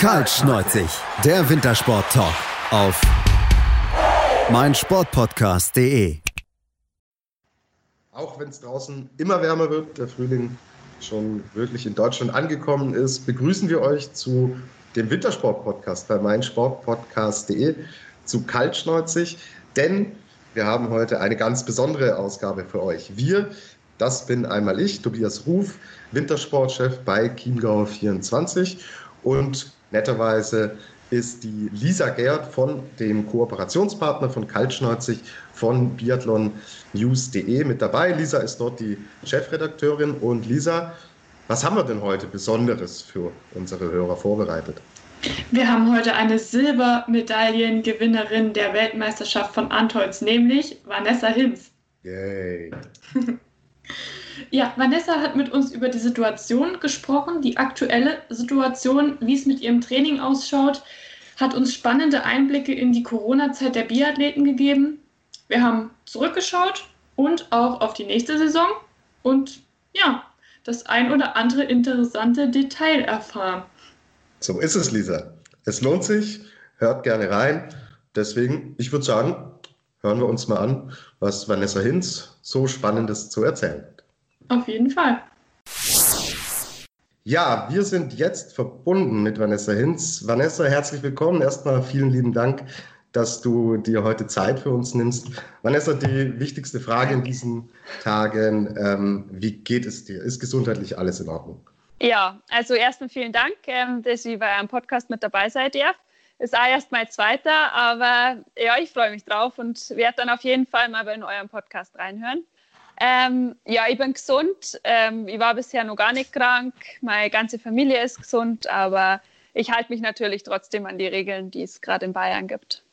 Kaltschneuzig, der Wintersport-Talk auf meinsportpodcast.de. Auch wenn es draußen immer wärmer wird, der Frühling schon wirklich in Deutschland angekommen ist, begrüßen wir euch zu dem Wintersport-Podcast bei meinsportpodcast.de zu Kaltschneuzig, denn wir haben heute eine ganz besondere Ausgabe für euch. Wir, das bin einmal ich, Tobias Ruf, Wintersportchef bei Chiemgau 24 und netterweise ist die Lisa Gerd von dem Kooperationspartner von Kaltschneuzig von biathlonnews.de mit dabei. Lisa ist dort die Chefredakteurin. Und Lisa, was haben wir denn heute Besonderes für unsere Hörer vorbereitet? Wir haben heute eine Silbermedaillengewinnerin der Weltmeisterschaft von Antolz, nämlich Vanessa Hinz. Yay. Ja, Vanessa hat mit uns über die Situation gesprochen, die aktuelle Situation, wie es mit ihrem Training ausschaut, hat uns spannende Einblicke in die Corona-Zeit der Biathleten gegeben. Wir haben zurückgeschaut und auch auf die nächste Saison und ja, das ein oder andere interessante Detail erfahren. So ist es, Lisa. Es lohnt sich, hört gerne rein. Deswegen, ich würde sagen, hören wir uns mal an, was Vanessa Hinz so Spannendes zu erzählen. Auf jeden Fall. Ja, wir sind jetzt verbunden mit Vanessa Hinz. Vanessa, herzlich willkommen. Erstmal vielen lieben Dank, dass du dir heute Zeit für uns nimmst. Vanessa, die wichtigste Frage in diesen Tagen, ähm, wie geht es dir? Ist gesundheitlich alles in Ordnung? Ja, also erstmal vielen Dank, ähm, dass ihr bei einem Podcast mit dabei seid. Ja. Ist auch erst mein zweiter, aber ja, ich freue mich drauf und werde dann auf jeden Fall mal in euren Podcast reinhören. Ähm, ja, ich bin gesund. Ähm, ich war bisher noch gar nicht krank. Meine ganze Familie ist gesund, aber ich halte mich natürlich trotzdem an die Regeln, die es gerade in Bayern gibt.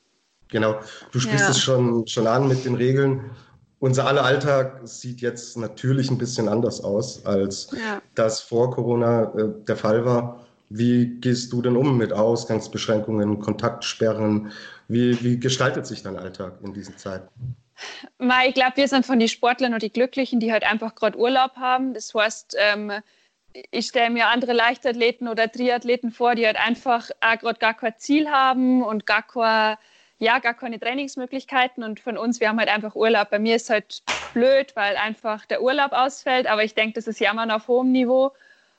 Genau, du sprichst ja. es schon, schon an mit den Regeln. Unser aller Alltag sieht jetzt natürlich ein bisschen anders aus, als ja. das vor Corona äh, der Fall war. Wie gehst du denn um mit Ausgangsbeschränkungen, Kontaktsperren? Wie, wie gestaltet sich dein Alltag in diesen Zeiten? Ich glaube, wir sind von den Sportlern und die Glücklichen, die halt einfach gerade Urlaub haben. Das heißt, ähm, ich stelle mir andere Leichtathleten oder Triathleten vor, die halt einfach gerade gar kein Ziel haben und gar, kein, ja, gar keine Trainingsmöglichkeiten. Und von uns, wir haben halt einfach Urlaub. Bei mir ist halt blöd, weil einfach der Urlaub ausfällt. Aber ich denke, das ist Jammern auf hohem Niveau.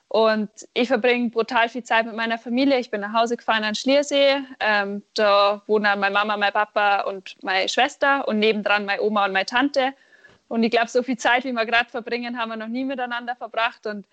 Und ich verbringe brutal viel Zeit mit meiner Familie. Ich bin nach Hause gefahren an Schliersee. Ähm, da wohnen meine Mama, mein Papa und meine Schwester und nebendran meine Oma und meine Tante. Und ich glaube, so viel Zeit, wie wir gerade verbringen, haben wir noch nie miteinander verbracht. Und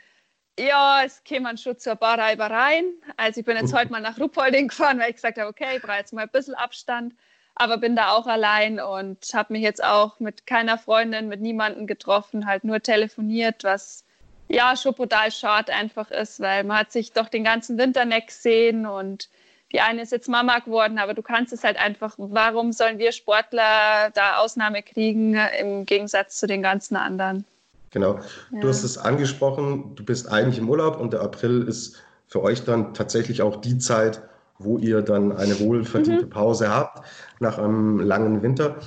ja, es kämen schon zu ein paar Reibereien. Also ich bin jetzt heute mal nach Ruppolding gefahren, weil ich gesagt habe, okay, ich brauche jetzt mal ein bisschen Abstand. Aber bin da auch allein und habe mich jetzt auch mit keiner Freundin, mit niemandem getroffen, halt nur telefoniert, was ja schon brutal schade einfach ist, weil man hat sich doch den ganzen Winter nicht gesehen und die eine ist jetzt Mama geworden, aber du kannst es halt einfach, warum sollen wir Sportler da Ausnahme kriegen im Gegensatz zu den ganzen anderen? Genau, ja. du hast es angesprochen, du bist eigentlich im Urlaub und der April ist für euch dann tatsächlich auch die Zeit, wo ihr dann eine wohlverdiente mhm. Pause habt nach einem langen Winter.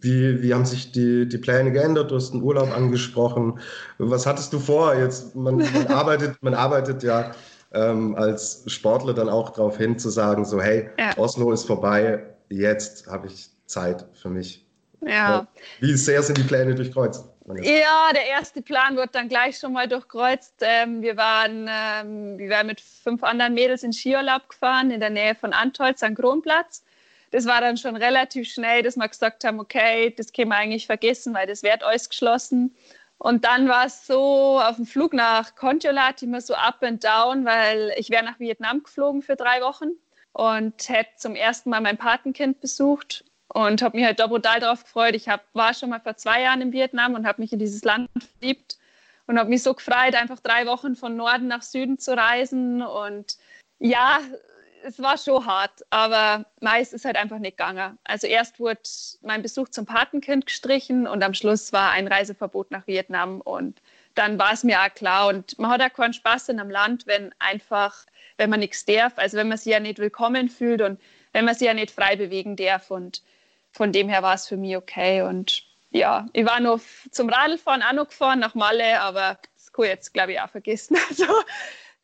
Wie, wie haben sich die, die Pläne geändert? Du hast den Urlaub angesprochen. Was hattest du vor? Jetzt, man, man arbeitet, man arbeitet ja ähm, als Sportler dann auch darauf hin zu sagen, so hey, ja. Oslo ist vorbei, jetzt habe ich Zeit für mich. Ja. Wie sehr sind die Pläne durchkreuzt? Ja, der erste Plan wird dann gleich schon mal durchkreuzt. Ähm, wir, waren, ähm, wir waren mit fünf anderen Mädels in Skiurlaub gefahren in der Nähe von Antolz am Kronplatz das war dann schon relativ schnell, dass wir gesagt haben, okay, das können wir eigentlich vergessen, weil das wird alles geschlossen. Und dann war es so auf dem Flug nach Konjolat immer so up and down, weil ich wäre nach Vietnam geflogen für drei Wochen und hätte zum ersten Mal mein Patenkind besucht und habe mich halt da brutal darauf gefreut. Ich hab, war schon mal vor zwei Jahren in Vietnam und habe mich in dieses Land verliebt und habe mich so gefreut, einfach drei Wochen von Norden nach Süden zu reisen und ja, es war schon hart, aber meist ist halt einfach nicht gegangen. Also erst wurde mein Besuch zum Patenkind gestrichen und am Schluss war ein Reiseverbot nach Vietnam und dann war es mir auch klar und man hat auch keinen Spaß in einem Land, wenn einfach, wenn man nichts darf, also wenn man sich ja nicht willkommen fühlt und wenn man sich ja nicht frei bewegen darf und von dem her war es für mich okay und ja, ich war noch zum Radlfahren auch noch gefahren nach Malle, aber das kann ich jetzt glaube ich auch vergessen. Also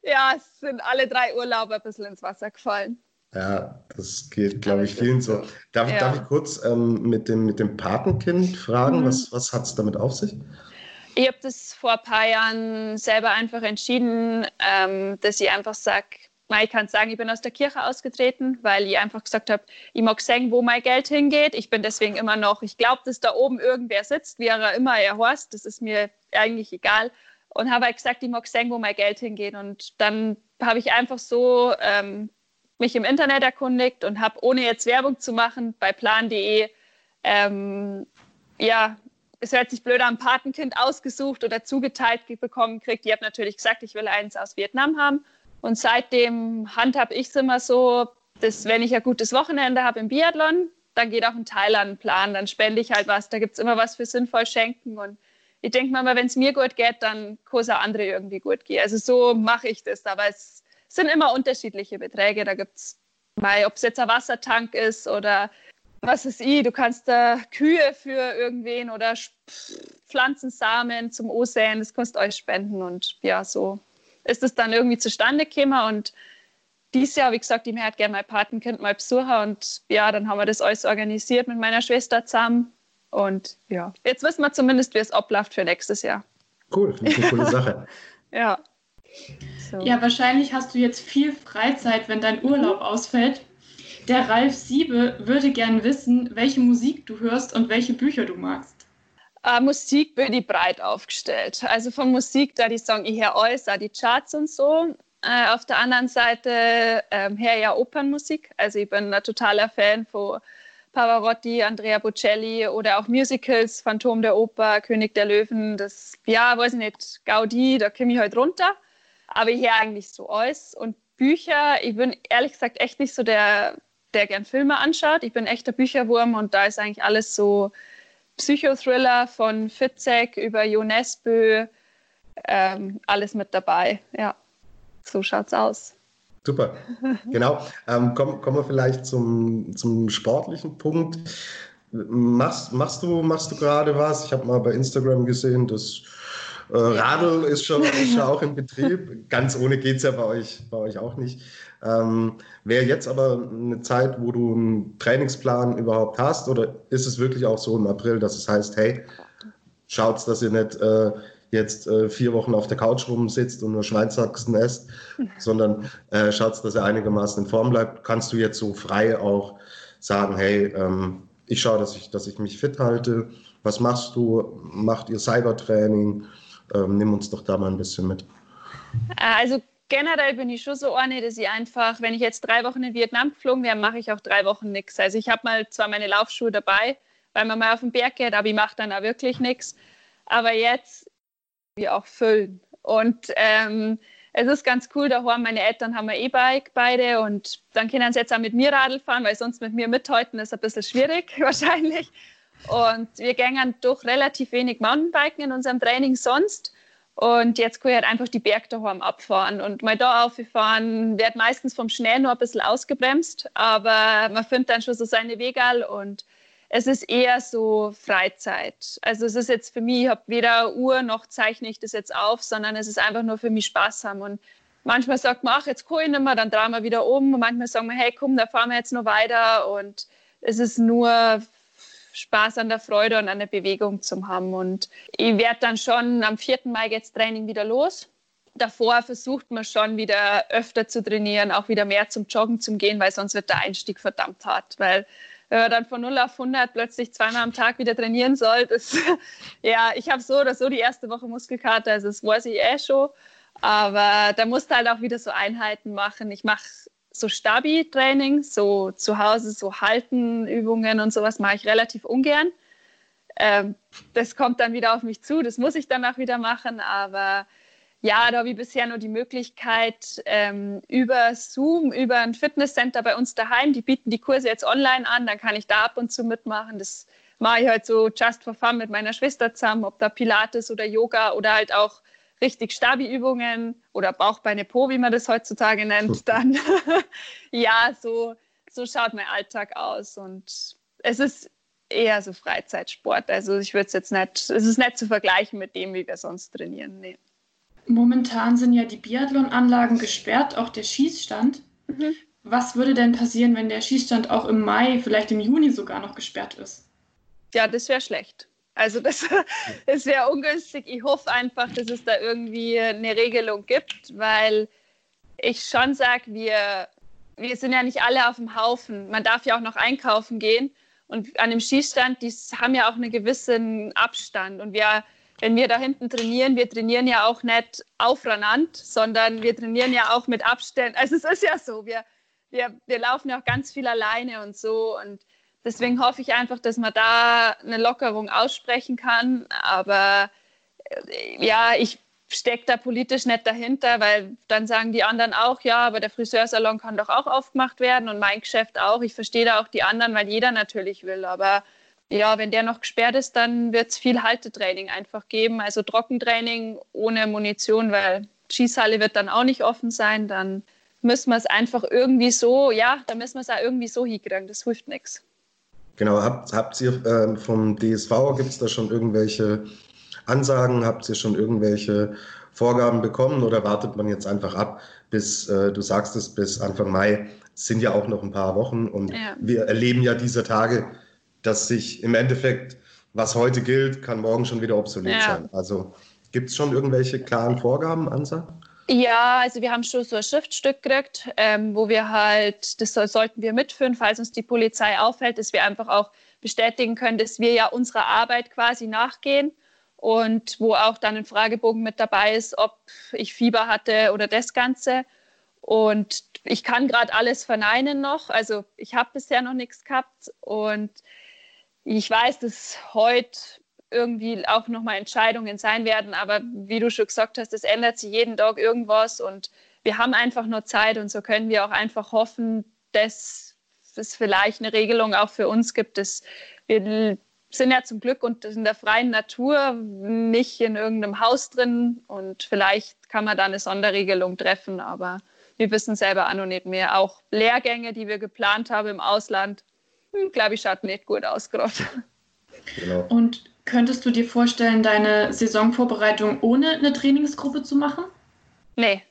ja, es sind alle drei Urlaube ein bisschen ins Wasser gefallen. Ja, das geht, glaube ich, vielen so. Darf, ja. darf ich kurz ähm, mit, dem, mit dem Patenkind fragen, mhm. was, was hat es damit auf sich? Ich habe das vor ein paar Jahren selber einfach entschieden, ähm, dass ich einfach sage, ich kann sagen, ich bin aus der Kirche ausgetreten, weil ich einfach gesagt habe, ich mag sehen, wo mein Geld hingeht. Ich bin deswegen immer noch, ich glaube, dass da oben irgendwer sitzt, wie er immer er heißt, das ist mir eigentlich egal. Und habe halt gesagt, ich mag sehen, wo mein Geld hingeht. Und dann habe ich einfach so ähm, mich im Internet erkundigt und habe, ohne jetzt Werbung zu machen, bei plan.de, ähm, ja, es hört sich blöd an, Patenkind ausgesucht oder zugeteilt bekommen kriegt. Ich habe natürlich gesagt, ich will eins aus Vietnam haben. Und seitdem handhabe ich es immer so, dass wenn ich ein gutes Wochenende habe im Biathlon, dann geht auch ein Teil an den Plan, dann spende ich halt was. Da gibt es immer was für sinnvoll schenken. Und ich denke mal, wenn es mir gut geht, dann kann es auch andere irgendwie gut gehen. Also so mache ich das. Aber es sind immer unterschiedliche Beträge. Da gibt es mal, ob es jetzt ein Wassertank ist oder was ist ich, du kannst da Kühe für irgendwen oder Pflanzensamen zum Osäen, das kannst du euch spenden und ja, so ist es dann irgendwie zustande gekommen und dieses Jahr, wie gesagt, ich hätte gerne mein Patenkind mal besuchen und ja, dann haben wir das alles organisiert mit meiner Schwester zusammen und ja, jetzt wissen wir zumindest, wie es abläuft für nächstes Jahr. Cool, finde ich eine coole Sache. ja. So. Ja, wahrscheinlich hast du jetzt viel Freizeit, wenn dein Urlaub ausfällt. Der Ralf Siebe würde gern wissen, welche Musik du hörst und welche Bücher du magst. Uh, Musik bin ich breit aufgestellt. Also von Musik, da die sagen, ich höre alles, die Charts und so. Uh, auf der anderen Seite ähm, höre ja Opernmusik. Also ich bin ein totaler Fan von Pavarotti, Andrea Bocelli oder auch Musicals, Phantom der Oper, König der Löwen. Das, ja, weiß ich nicht, Gaudi, da komme ich halt runter. Aber höre eigentlich so alles. Und Bücher, ich bin ehrlich gesagt echt nicht so der, der gern Filme anschaut. Ich bin echter Bücherwurm und da ist eigentlich alles so Psychothriller von Fitzek über Jonesbö, ähm, alles mit dabei. Ja, so schaut's aus. Super, genau. Ähm, kommen, kommen wir vielleicht zum, zum sportlichen Punkt. Machst, machst du, machst du gerade was? Ich habe mal bei Instagram gesehen, dass äh, Radl ist schon, ist schon auch in Betrieb. Ganz ohne geht es ja bei euch, bei euch auch nicht. Ähm, Wäre jetzt aber eine Zeit, wo du einen Trainingsplan überhaupt hast, oder ist es wirklich auch so im April, dass es heißt, hey, schaut, dass ihr nicht äh, jetzt äh, vier Wochen auf der Couch rumsitzt und nur Schweinshaxen esst, sondern äh, schaut, dass er einigermaßen in Form bleibt. Kannst du jetzt so frei auch sagen, hey, ähm, ich schaue, dass ich, dass ich mich fit halte. Was machst du? Macht ihr Cybertraining? Ähm, nimm uns doch da mal ein bisschen mit. Also generell bin ich schon so eine, dass ich einfach, wenn ich jetzt drei Wochen in Vietnam geflogen wäre, mache ich auch drei Wochen nichts. Also ich habe mal zwar meine Laufschuhe dabei, weil man mal auf den Berg geht, aber ich mache dann auch wirklich nichts. Aber jetzt wir auch füllen. Und ähm, es ist ganz cool, da haben meine Eltern haben ein E-Bike beide und dann können sie jetzt auch mit mir Radl fahren, weil sonst mit mir mithalten ist ein bisschen schwierig wahrscheinlich. Und wir gehen durch relativ wenig Mountainbiken in unserem Training sonst. Und jetzt kann ich halt einfach die Berg daheim abfahren und mal da aufgefahren, wird meistens vom Schnee nur ein bisschen ausgebremst, aber man findet dann schon so seine Wege und es ist eher so Freizeit. Also es ist jetzt für mich, ich habe weder Uhr noch zeichne ich das jetzt auf, sondern es ist einfach nur für mich Spaß haben und manchmal sagt man, ach, jetzt ich nicht mehr, dann drehen wir wieder um und manchmal sagen wir, hey, komm, da fahren wir jetzt noch weiter und es ist nur Spaß an der Freude und an der Bewegung zu haben. Und ich werde dann schon am 4. Mai jetzt Training wieder los. Davor versucht man schon wieder öfter zu trainieren, auch wieder mehr zum Joggen zu gehen, weil sonst wird der Einstieg verdammt hart. Weil wenn man dann von 0 auf 100 plötzlich zweimal am Tag wieder trainieren soll, das, ja, ich habe so oder so die erste Woche Muskelkater, also das weiß ich eh schon. Aber da musst du halt auch wieder so Einheiten machen. Ich mache so Stabi-Training, so zu Hause, so Haltenübungen und sowas mache ich relativ ungern. Ähm, das kommt dann wieder auf mich zu, das muss ich dann auch wieder machen, aber ja, da habe ich bisher nur die Möglichkeit ähm, über Zoom, über ein Fitnesscenter bei uns daheim, die bieten die Kurse jetzt online an, dann kann ich da ab und zu mitmachen. Das mache ich halt so just for fun mit meiner Schwester zusammen, ob da Pilates oder Yoga oder halt auch richtig Stabi-Übungen oder Bauchbeine Po, wie man das heutzutage nennt, dann ja, so, so schaut mein Alltag aus. Und es ist eher so Freizeitsport. Also ich würde es jetzt nicht, es ist nicht zu vergleichen mit dem, wie wir sonst trainieren. Nee. Momentan sind ja die Biathlon-Anlagen gesperrt, auch der Schießstand. Mhm. Was würde denn passieren, wenn der Schießstand auch im Mai, vielleicht im Juni sogar noch gesperrt ist? Ja, das wäre schlecht. Also das, das wäre ungünstig. Ich hoffe einfach, dass es da irgendwie eine Regelung gibt, weil ich schon sage, wir, wir sind ja nicht alle auf dem Haufen. Man darf ja auch noch einkaufen gehen. Und an dem Schießstand, die haben ja auch einen gewissen Abstand. Und wir, wenn wir da hinten trainieren, wir trainieren ja auch nicht aufeinander, sondern wir trainieren ja auch mit Abständen. Also es ist ja so, wir, wir, wir laufen ja auch ganz viel alleine und so. Und deswegen hoffe ich einfach, dass man da eine Lockerung aussprechen kann. Aber äh, ja, ich stecke da politisch nicht dahinter, weil dann sagen die anderen auch, ja, aber der Friseursalon kann doch auch aufgemacht werden und mein Geschäft auch. Ich verstehe da auch die anderen, weil jeder natürlich will. Aber ja, wenn der noch gesperrt ist, dann wird es viel Haltetraining einfach geben. Also Trockentraining ohne Munition, weil Schießhalle wird dann auch nicht offen sein. Dann müssen wir es einfach irgendwie so, ja, da müssen wir es auch irgendwie so hinkriegen. Das hilft nichts. Genau, habt, habt ihr ähm, vom DSV, gibt es da schon irgendwelche Ansagen? Habt ihr schon irgendwelche Vorgaben bekommen oder wartet man jetzt einfach ab, bis, äh, du sagst es, bis Anfang Mai sind ja auch noch ein paar Wochen und ja. wir erleben ja diese Tage, dass sich im Endeffekt, was heute gilt, kann morgen schon wieder obsolet ja. sein. Also gibt es schon irgendwelche klaren Vorgaben, Ansagen? Ja, also wir haben schon so ein Schriftstück gekriegt, ähm, wo wir halt, das sollten wir mitführen, falls uns die Polizei auffällt, dass wir einfach auch bestätigen können, dass wir ja unserer Arbeit quasi nachgehen und wo auch dann ein Fragebogen mit dabei ist, ob ich Fieber hatte oder das Ganze. Und ich kann gerade alles verneinen noch. Also ich habe bisher noch nichts gehabt und ich weiß, dass heute irgendwie auch nochmal Entscheidungen sein werden. Aber wie du schon gesagt hast, es ändert sich jeden Tag irgendwas und wir haben einfach nur Zeit und so können wir auch einfach hoffen, dass es vielleicht eine Regelung auch für uns gibt, dass wir sind ja zum Glück und in der freien Natur, nicht in irgendeinem Haus drin und vielleicht kann man da eine Sonderregelung treffen, aber wir wissen selber auch noch nicht mehr. Auch Lehrgänge, die wir geplant haben im Ausland, glaube ich, schaut nicht gut aus gerade. Genau. Und könntest du dir vorstellen, deine Saisonvorbereitung ohne eine Trainingsgruppe zu machen? Nee,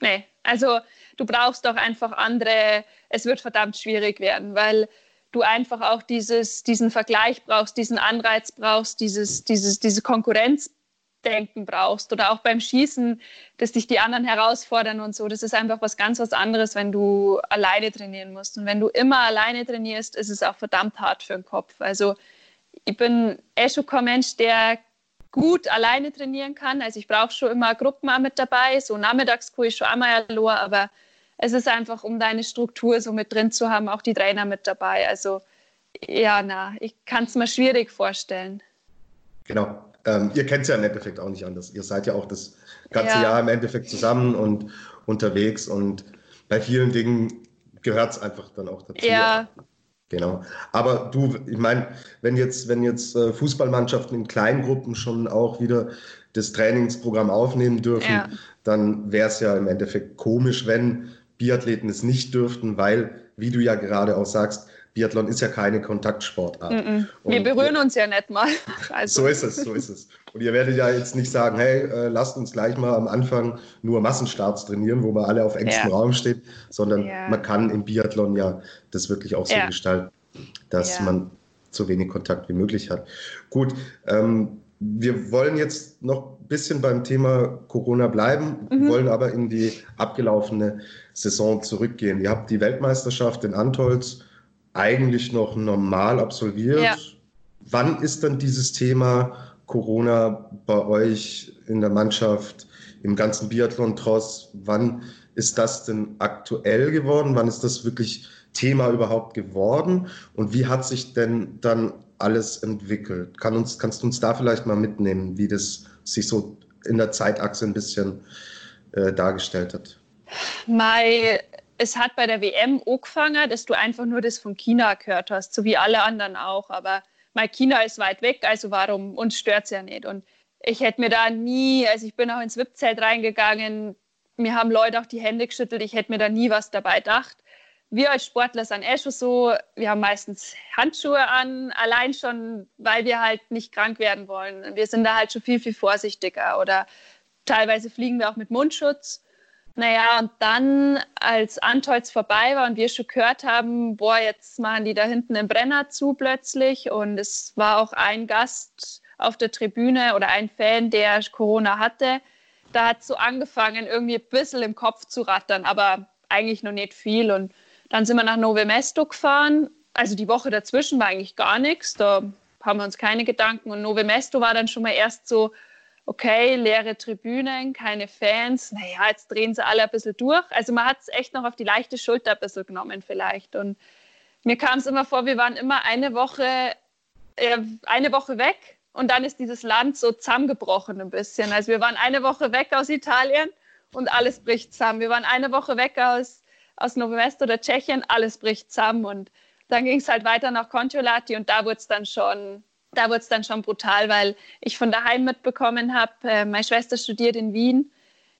nee. Also du brauchst doch einfach andere, es wird verdammt schwierig werden, weil du einfach auch dieses, diesen Vergleich brauchst, diesen Anreiz brauchst, dieses, dieses, diese Konkurrenzdenken brauchst oder auch beim Schießen, dass dich die anderen herausfordern und so. Das ist einfach was ganz was anderes, wenn du alleine trainieren musst. Und wenn du immer alleine trainierst, ist es auch verdammt hart für den Kopf. Also ich bin eh schon Mensch, der gut alleine trainieren kann. Also ich brauche schon immer Gruppen auch mit dabei. So nachmittags kann ich schon einmal allein, aber es ist einfach, um deine Struktur so mit drin zu haben, auch die Trainer mit dabei. Also ja, na, ich kann es mir schwierig vorstellen. Genau. Ähm, ihr kennt es ja im Endeffekt auch nicht anders. Ihr seid ja auch das ganze ja. Jahr im Endeffekt zusammen und unterwegs und bei vielen Dingen gehört es einfach dann auch dazu. Ja. Genau. Aber du, ich meine, wenn jetzt, wenn jetzt äh, Fußballmannschaften in Kleingruppen schon auch wieder das Trainingsprogramm aufnehmen dürfen, ja. dann wäre es ja im Endeffekt komisch, wenn Biathleten es nicht dürften, weil, wie du ja gerade auch sagst, Biathlon ist ja keine Kontaktsportart. Mm -mm. Wir berühren uns ja nicht mal. Also. So ist es, so ist es. Und ihr werdet ja jetzt nicht sagen, hey, äh, lasst uns gleich mal am Anfang nur Massenstarts trainieren, wo man alle auf engstem ja. Raum steht, sondern ja. man kann im Biathlon ja das wirklich auch so ja. gestalten, dass man so wenig Kontakt wie möglich hat. Gut, ähm, wir wollen jetzt noch ein bisschen beim Thema Corona bleiben, mhm. wollen aber in die abgelaufene Saison zurückgehen. Ihr habt die Weltmeisterschaft in Antolz eigentlich noch normal absolviert. Ja. Wann ist dann dieses Thema Corona bei euch in der Mannschaft, im ganzen Biathlon-Tross, wann ist das denn aktuell geworden? Wann ist das wirklich Thema überhaupt geworden? Und wie hat sich denn dann alles entwickelt? Kann uns, kannst du uns da vielleicht mal mitnehmen, wie das sich so in der Zeitachse ein bisschen äh, dargestellt hat? Mai, es hat bei der WM angefangen, dass du einfach nur das von China gehört hast, so wie alle anderen auch. Aber mein China ist weit weg, also warum uns stört es ja nicht. Und ich hätte mir da nie, also ich bin auch ins VIP-Zelt reingegangen, mir haben Leute auch die Hände geschüttelt, ich hätte mir da nie was dabei gedacht wir als Sportler sind eh schon so, wir haben meistens Handschuhe an, allein schon, weil wir halt nicht krank werden wollen. Wir sind da halt schon viel, viel vorsichtiger. Oder teilweise fliegen wir auch mit Mundschutz. Naja, und dann, als Antolz vorbei war und wir schon gehört haben, boah, jetzt machen die da hinten den Brenner zu plötzlich. Und es war auch ein Gast auf der Tribüne oder ein Fan, der Corona hatte. Da hat es so angefangen, irgendwie ein bisschen im Kopf zu rattern, aber eigentlich noch nicht viel. Und dann sind wir nach Nove Mesto gefahren. Also die Woche dazwischen war eigentlich gar nichts. Da haben wir uns keine Gedanken. Und Nove Mesto war dann schon mal erst so, okay, leere Tribünen, keine Fans, naja, jetzt drehen sie alle ein bisschen durch. Also man hat es echt noch auf die leichte Schulter ein bisschen genommen vielleicht. Und mir kam es immer vor, wir waren immer eine Woche, äh, eine Woche weg und dann ist dieses Land so zusammengebrochen ein bisschen. Also wir waren eine Woche weg aus Italien und alles bricht zusammen. Wir waren eine Woche weg aus, aus Novemest oder Tschechien, alles bricht zusammen und dann ging es halt weiter nach Kontiolahti und da wurde es dann schon da wurde es dann schon brutal, weil ich von daheim mitbekommen habe, äh, meine Schwester studiert in Wien.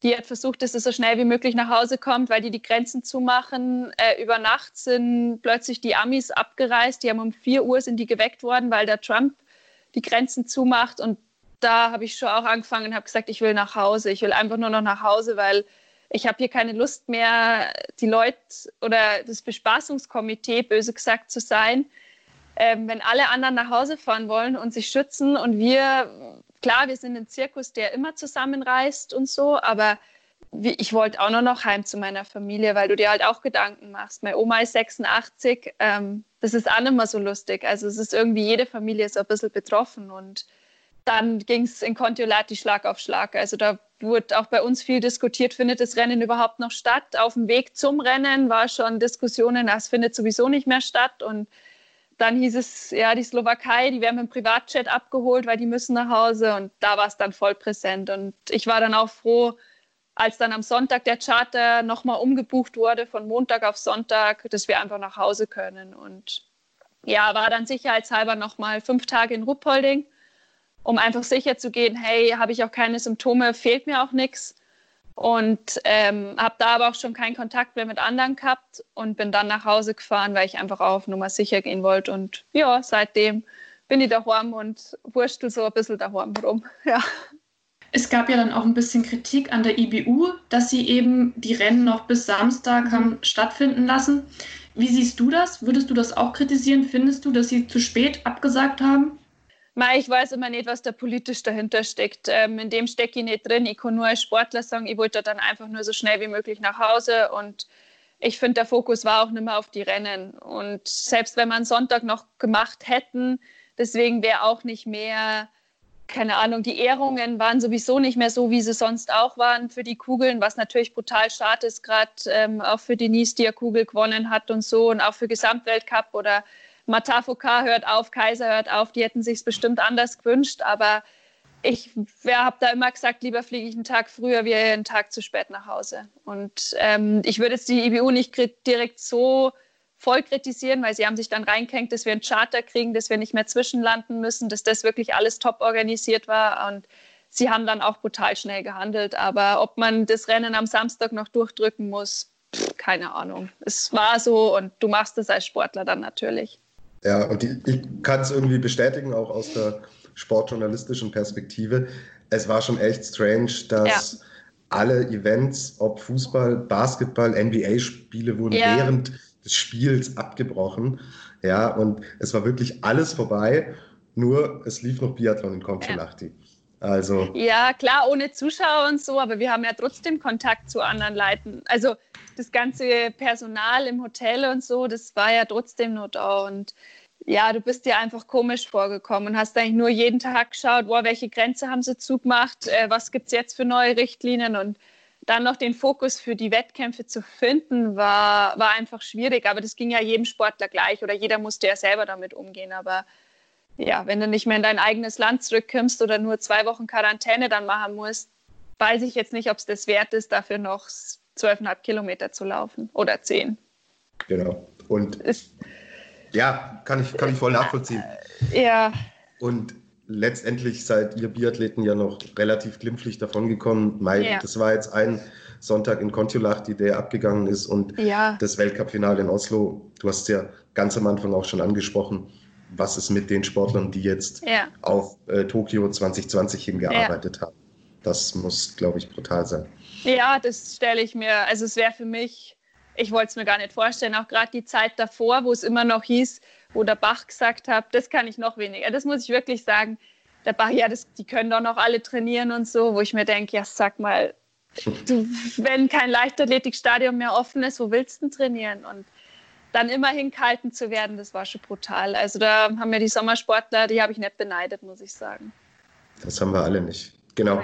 Die hat versucht, dass sie so schnell wie möglich nach Hause kommt, weil die die Grenzen zumachen. Äh, über Nacht sind plötzlich die Amis abgereist. Die haben um 4 Uhr sind die geweckt worden, weil der Trump die Grenzen zumacht. Und da habe ich schon auch angefangen und habe gesagt, ich will nach Hause. Ich will einfach nur noch nach Hause, weil ich habe hier keine Lust mehr, die Leute oder das Bespaßungskomitee, böse gesagt, zu sein ähm, wenn alle anderen nach Hause fahren wollen und sich schützen und wir, klar, wir sind ein Zirkus, der immer zusammenreist und so, aber ich wollte auch nur noch heim zu meiner Familie, weil du dir halt auch Gedanken machst. Meine Oma ist 86, ähm, das ist auch nicht mehr so lustig. Also es ist irgendwie, jede Familie ist ein bisschen betroffen und dann ging es in Kontiolati Schlag auf Schlag. Also da wurde auch bei uns viel diskutiert, findet das Rennen überhaupt noch statt? Auf dem Weg zum Rennen war schon Diskussionen, es findet sowieso nicht mehr statt und dann hieß es, ja, die Slowakei, die werden mit dem Privatjet abgeholt, weil die müssen nach Hause. Und da war es dann voll präsent. Und ich war dann auch froh, als dann am Sonntag der Charter nochmal umgebucht wurde, von Montag auf Sonntag, dass wir einfach nach Hause können. Und ja, war dann sicherheitshalber nochmal fünf Tage in Ruppolding, um einfach sicher zu gehen, hey, habe ich auch keine Symptome, fehlt mir auch nichts und ähm, habe da aber auch schon keinen Kontakt mehr mit anderen gehabt und bin dann nach Hause gefahren, weil ich einfach auch auf Nummer sicher gehen wollte. Und ja, seitdem bin ich daheim und wurstel so ein bisschen daheim rum. Ja. Es gab ja dann auch ein bisschen Kritik an der IBU, dass sie eben die Rennen noch bis Samstag haben stattfinden lassen. Wie siehst du das? Würdest du das auch kritisieren? Findest du, dass sie zu spät abgesagt haben? Ich weiß immer nicht, was da politisch dahinter steckt. Ähm, in dem stecke ich nicht drin. Ich kann nur als Sportler sagen, ich wollte dann einfach nur so schnell wie möglich nach Hause. Und ich finde, der Fokus war auch nicht mehr auf die Rennen. Und selbst wenn man Sonntag noch gemacht hätten, deswegen wäre auch nicht mehr, keine Ahnung, die Ehrungen waren sowieso nicht mehr so, wie sie sonst auch waren für die Kugeln, was natürlich brutal schade ist, gerade ähm, auch für Denise, die ja Kugel gewonnen hat und so und auch für Gesamtweltcup oder Matafoka hört auf, Kaiser hört auf, die hätten sich es bestimmt anders gewünscht, aber ich habe da immer gesagt, lieber fliege ich einen Tag früher wie einen Tag zu spät nach Hause. Und ähm, ich würde jetzt die IBU nicht direkt so voll kritisieren, weil sie haben sich dann reingehängt, dass wir einen Charter kriegen, dass wir nicht mehr zwischenlanden müssen, dass das wirklich alles top organisiert war und sie haben dann auch brutal schnell gehandelt. Aber ob man das Rennen am Samstag noch durchdrücken muss, pff, keine Ahnung. Es war so und du machst es als Sportler dann natürlich. Ja, und die, ich kann es irgendwie bestätigen, auch aus der sportjournalistischen Perspektive. Es war schon echt strange, dass ja. alle Events, ob Fußball, Basketball, NBA-Spiele, wurden ja. während des Spiels abgebrochen. Ja, und es war wirklich alles vorbei. Nur es lief noch Biathlon in Kontiolahti. Ja. Also. Ja, klar, ohne Zuschauer und so, aber wir haben ja trotzdem Kontakt zu anderen Leuten. Also das ganze Personal im Hotel und so, das war ja trotzdem nur da. Und ja, du bist dir einfach komisch vorgekommen und hast eigentlich nur jeden Tag geschaut, boah, welche Grenze haben sie zugemacht, äh, was gibt es jetzt für neue Richtlinien und dann noch den Fokus für die Wettkämpfe zu finden, war, war einfach schwierig. Aber das ging ja jedem Sportler gleich oder jeder musste ja selber damit umgehen. Aber ja, wenn du nicht mehr in dein eigenes Land zurückkommst oder nur zwei Wochen Quarantäne dann machen musst, weiß ich jetzt nicht, ob es das wert ist, dafür noch zwölfeinhalb Kilometer zu laufen oder zehn. Genau. Und ist, ja, kann ich, kann ich voll nachvollziehen. Ja. Und letztendlich seid ihr Biathleten ja noch relativ glimpflich davongekommen. Ja. Das war jetzt ein Sonntag in Kontiolahti, der abgegangen ist und ja. das Weltcup-Finale in Oslo. Du hast es ja ganz am Anfang auch schon angesprochen. Was ist mit den Sportlern, die jetzt ja. auf äh, Tokio 2020 hingearbeitet haben? Das muss, glaube ich, brutal sein. Ja, das stelle ich mir, also es wäre für mich, ich wollte es mir gar nicht vorstellen, auch gerade die Zeit davor, wo es immer noch hieß, wo der Bach gesagt hat, das kann ich noch weniger. Das muss ich wirklich sagen. Der Bach, ja, das, die können doch noch alle trainieren und so, wo ich mir denke, ja, sag mal, du, wenn kein Leichtathletikstadion mehr offen ist, wo willst du denn trainieren? Und dann immer hingehalten zu werden, das war schon brutal. Also da haben wir die Sommersportler, die habe ich nicht beneidet, muss ich sagen. Das haben wir alle nicht. Genau.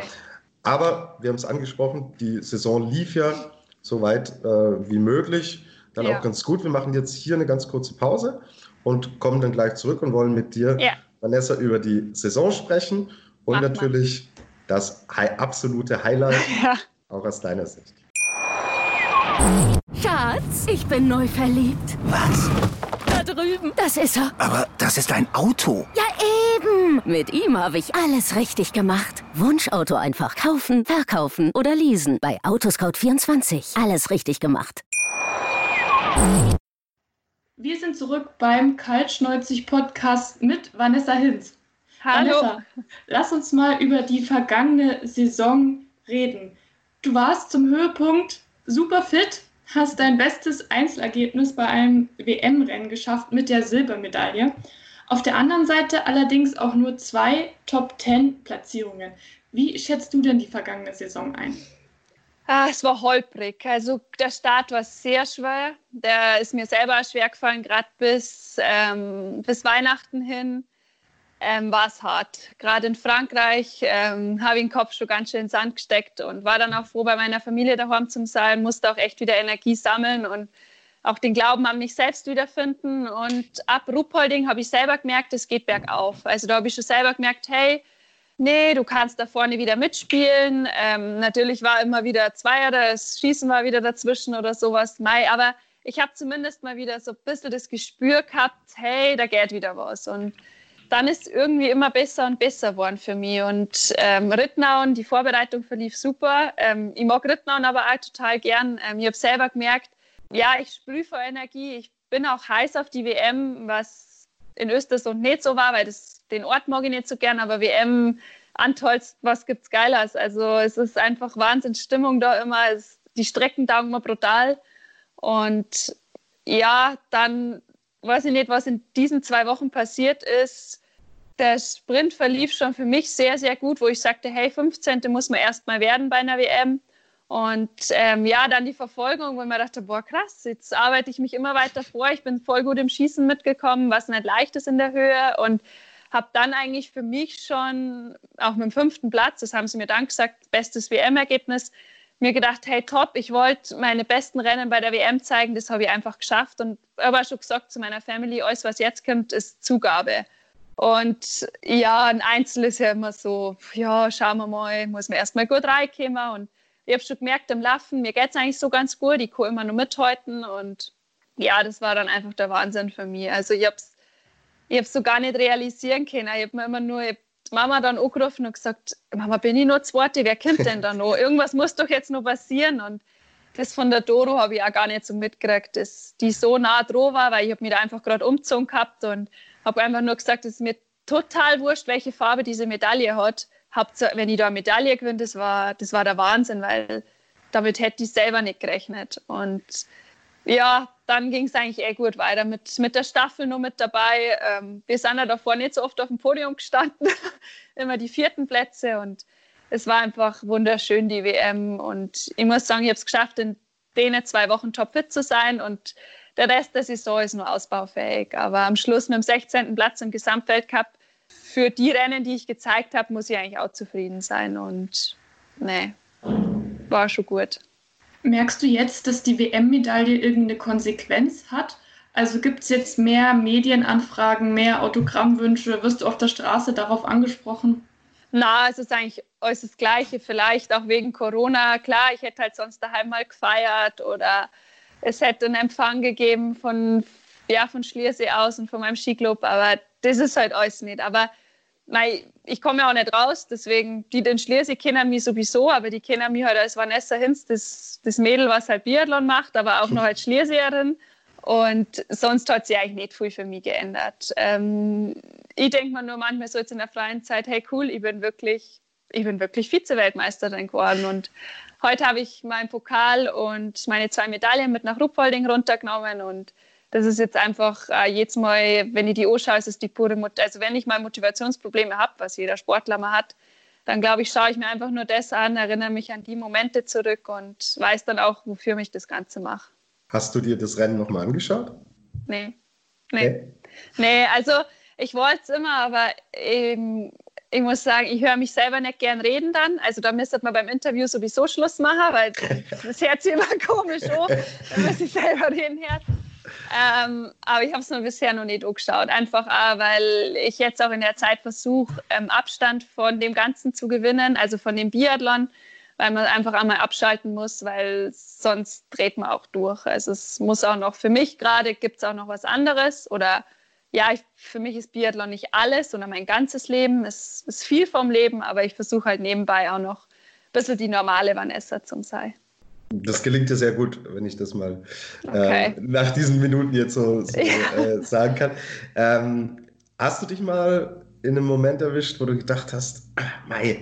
Aber wir haben es angesprochen, die Saison lief ja so weit äh, wie möglich. Dann ja. auch ganz gut. Wir machen jetzt hier eine ganz kurze Pause und kommen dann gleich zurück und wollen mit dir, ja. Vanessa, über die Saison sprechen und Mach natürlich mal. das absolute Highlight, ja. auch aus deiner Sicht. Schatz, ich bin neu verliebt. Was? Da drüben. Das ist er. Aber das ist ein Auto. Ja, eben. Mit ihm habe ich alles richtig gemacht. Wunschauto einfach kaufen, verkaufen oder leasen. Bei Autoscout24. Alles richtig gemacht. Wir sind zurück beim Kaltschneuzig Podcast mit Vanessa Hinz. Hallo. Vanessa, lass uns mal über die vergangene Saison reden. Du warst zum Höhepunkt super fit, hast dein bestes Einzelergebnis bei einem WM-Rennen geschafft mit der Silbermedaille. Auf der anderen Seite allerdings auch nur zwei Top-10-Platzierungen. Wie schätzt du denn die vergangene Saison ein? Ah, es war holprig. Also der Start war sehr schwer. Der ist mir selber schwer gefallen, gerade bis, ähm, bis Weihnachten hin ähm, war es hart. Gerade in Frankreich ähm, habe ich den Kopf schon ganz schön in den Sand gesteckt und war dann auch froh, bei meiner Familie daheim zu sein, musste auch echt wieder Energie sammeln und auch den Glauben an mich selbst wiederfinden. Und ab Ruppolding habe ich selber gemerkt, es geht bergauf. Also da habe ich schon selber gemerkt, hey, nee, du kannst da vorne wieder mitspielen. Ähm, natürlich war immer wieder Zweier, das Schießen war wieder dazwischen oder sowas. Mai, aber ich habe zumindest mal wieder so ein bisschen das Gespür gehabt, hey, da geht wieder was. Und dann ist irgendwie immer besser und besser geworden für mich. Und ähm, Rittnauen, die Vorbereitung verlief super. Ähm, ich mag Rittnauen aber auch total gern. Ähm, ich habe selber gemerkt, ja, ich sprühe vor Energie. Ich bin auch heiß auf die WM, was in Östersund nicht so war, weil das den Ort mag ich nicht so gern, aber WM Antolz, was gibt's Geiles? Also es ist einfach Wahnsinnsstimmung da immer. Es, die Strecken taugen immer brutal. Und ja, dann weiß ich nicht, was in diesen zwei Wochen passiert ist. Der Sprint verlief schon für mich sehr, sehr gut, wo ich sagte, hey, 15. muss man erstmal werden bei einer WM. Und ähm, ja, dann die Verfolgung, wo man dachte, boah, krass, jetzt arbeite ich mich immer weiter vor. Ich bin voll gut im Schießen mitgekommen, was nicht leicht ist in der Höhe. Und habe dann eigentlich für mich schon, auch mit dem fünften Platz, das haben sie mir dann gesagt, bestes WM-Ergebnis, mir gedacht, hey top, ich wollte meine besten Rennen bei der WM zeigen, das habe ich einfach geschafft und auch schon gesagt zu meiner Family, alles was jetzt kommt, ist Zugabe. Und ja, ein Einzel ist ja immer so, ja, schauen wir mal, muss man erstmal gut reinkommen und ich habe schon gemerkt im Laufen, mir geht es eigentlich so ganz gut, ich kann immer nur mithalten und ja, das war dann einfach der Wahnsinn für mich. Also ich habe es ich so gar nicht realisieren können. Ich habe mir immer nur Mama dann angerufen und gesagt, Mama, bin ich noch zweite, wer kommt denn da noch? Irgendwas muss doch jetzt noch passieren. Und das von der Doro habe ich auch gar nicht so mitgekriegt, dass die so nah dran war, weil ich habe mich da einfach gerade umgezogen gehabt und habe einfach nur gesagt, es ist mir total wurscht, welche Farbe diese Medaille hat. wenn ich da eine Medaille gewinne, das war, das war der Wahnsinn, weil damit hätte ich selber nicht gerechnet. Und ja, dann ging es eigentlich eh gut weiter mit, mit der Staffel nur mit dabei. Ähm, wir sind ja davor nicht so oft auf dem Podium gestanden, immer die vierten Plätze und es war einfach wunderschön, die WM. Und ich muss sagen, ich habe es geschafft, in denen zwei Wochen topfit zu sein und der Rest der Saison ist nur ausbaufähig. Aber am Schluss mit dem 16. Platz im Gesamtweltcup, für die Rennen, die ich gezeigt habe, muss ich eigentlich auch zufrieden sein. Und nee, war schon gut. Merkst du jetzt, dass die WM-Medaille irgendeine Konsequenz hat? Also gibt es jetzt mehr Medienanfragen, mehr Autogrammwünsche? Wirst du auf der Straße darauf angesprochen? Na, es ist eigentlich alles das Gleiche. Vielleicht auch wegen Corona. Klar, ich hätte halt sonst daheim mal gefeiert oder es hätte einen Empfang gegeben von, ja, von Schliersee aus und von meinem Skiclub. Aber das ist halt alles nicht. Aber Mei, ich komme ja auch nicht raus, deswegen, die den Schliersee kennen mich sowieso, aber die kennen mich halt als Vanessa Hinz, das, das Mädel, was halt Biathlon macht, aber auch noch als Schlierseherin. Und sonst hat sich eigentlich nicht viel für mich geändert. Ähm, ich denke mir nur manchmal so jetzt in der freien Zeit, hey cool, ich bin wirklich ich bin wirklich Vize-Weltmeisterin geworden und heute habe ich meinen Pokal und meine zwei Medaillen mit nach Ruppolding runtergenommen und das ist jetzt einfach äh, jedes Mal, wenn ich die anschaue, ist es die pure Mut Also wenn ich mal Motivationsprobleme habe, was jeder Sportler mal hat, dann glaube ich, schaue ich mir einfach nur das an, erinnere mich an die Momente zurück und weiß dann auch, wofür mich das Ganze macht. Hast du dir das Rennen nochmal angeschaut? Nee. Nee. Okay. Nee, also ich wollte es immer, aber ähm, ich muss sagen, ich höre mich selber nicht gern reden dann. Also da müsste man beim Interview sowieso Schluss machen, weil das hört sich immer komisch an, wenn man sich selber reden hört. Ähm, aber ich habe es mir bisher noch nicht angeschaut. Einfach auch, weil ich jetzt auch in der Zeit versuche, ähm, Abstand von dem Ganzen zu gewinnen, also von dem Biathlon, weil man einfach einmal abschalten muss, weil sonst dreht man auch durch. Also es muss auch noch, für mich gerade gibt es auch noch was anderes oder ja, ich, für mich ist Biathlon nicht alles, sondern mein ganzes Leben. Es ist viel vom Leben, aber ich versuche halt nebenbei auch noch ein bisschen die normale Vanessa zu sein. Das gelingt dir sehr gut, wenn ich das mal okay. äh, nach diesen Minuten jetzt so, so ja. äh, sagen kann. Ähm, hast du dich mal in einem Moment erwischt, wo du gedacht hast, ah, Mai,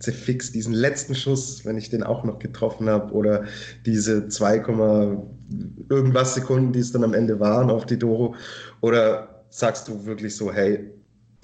fix diesen letzten Schuss, wenn ich den auch noch getroffen habe, oder diese 2, irgendwas Sekunden, die es dann am Ende waren auf die Doro, oder sagst du wirklich so, hey,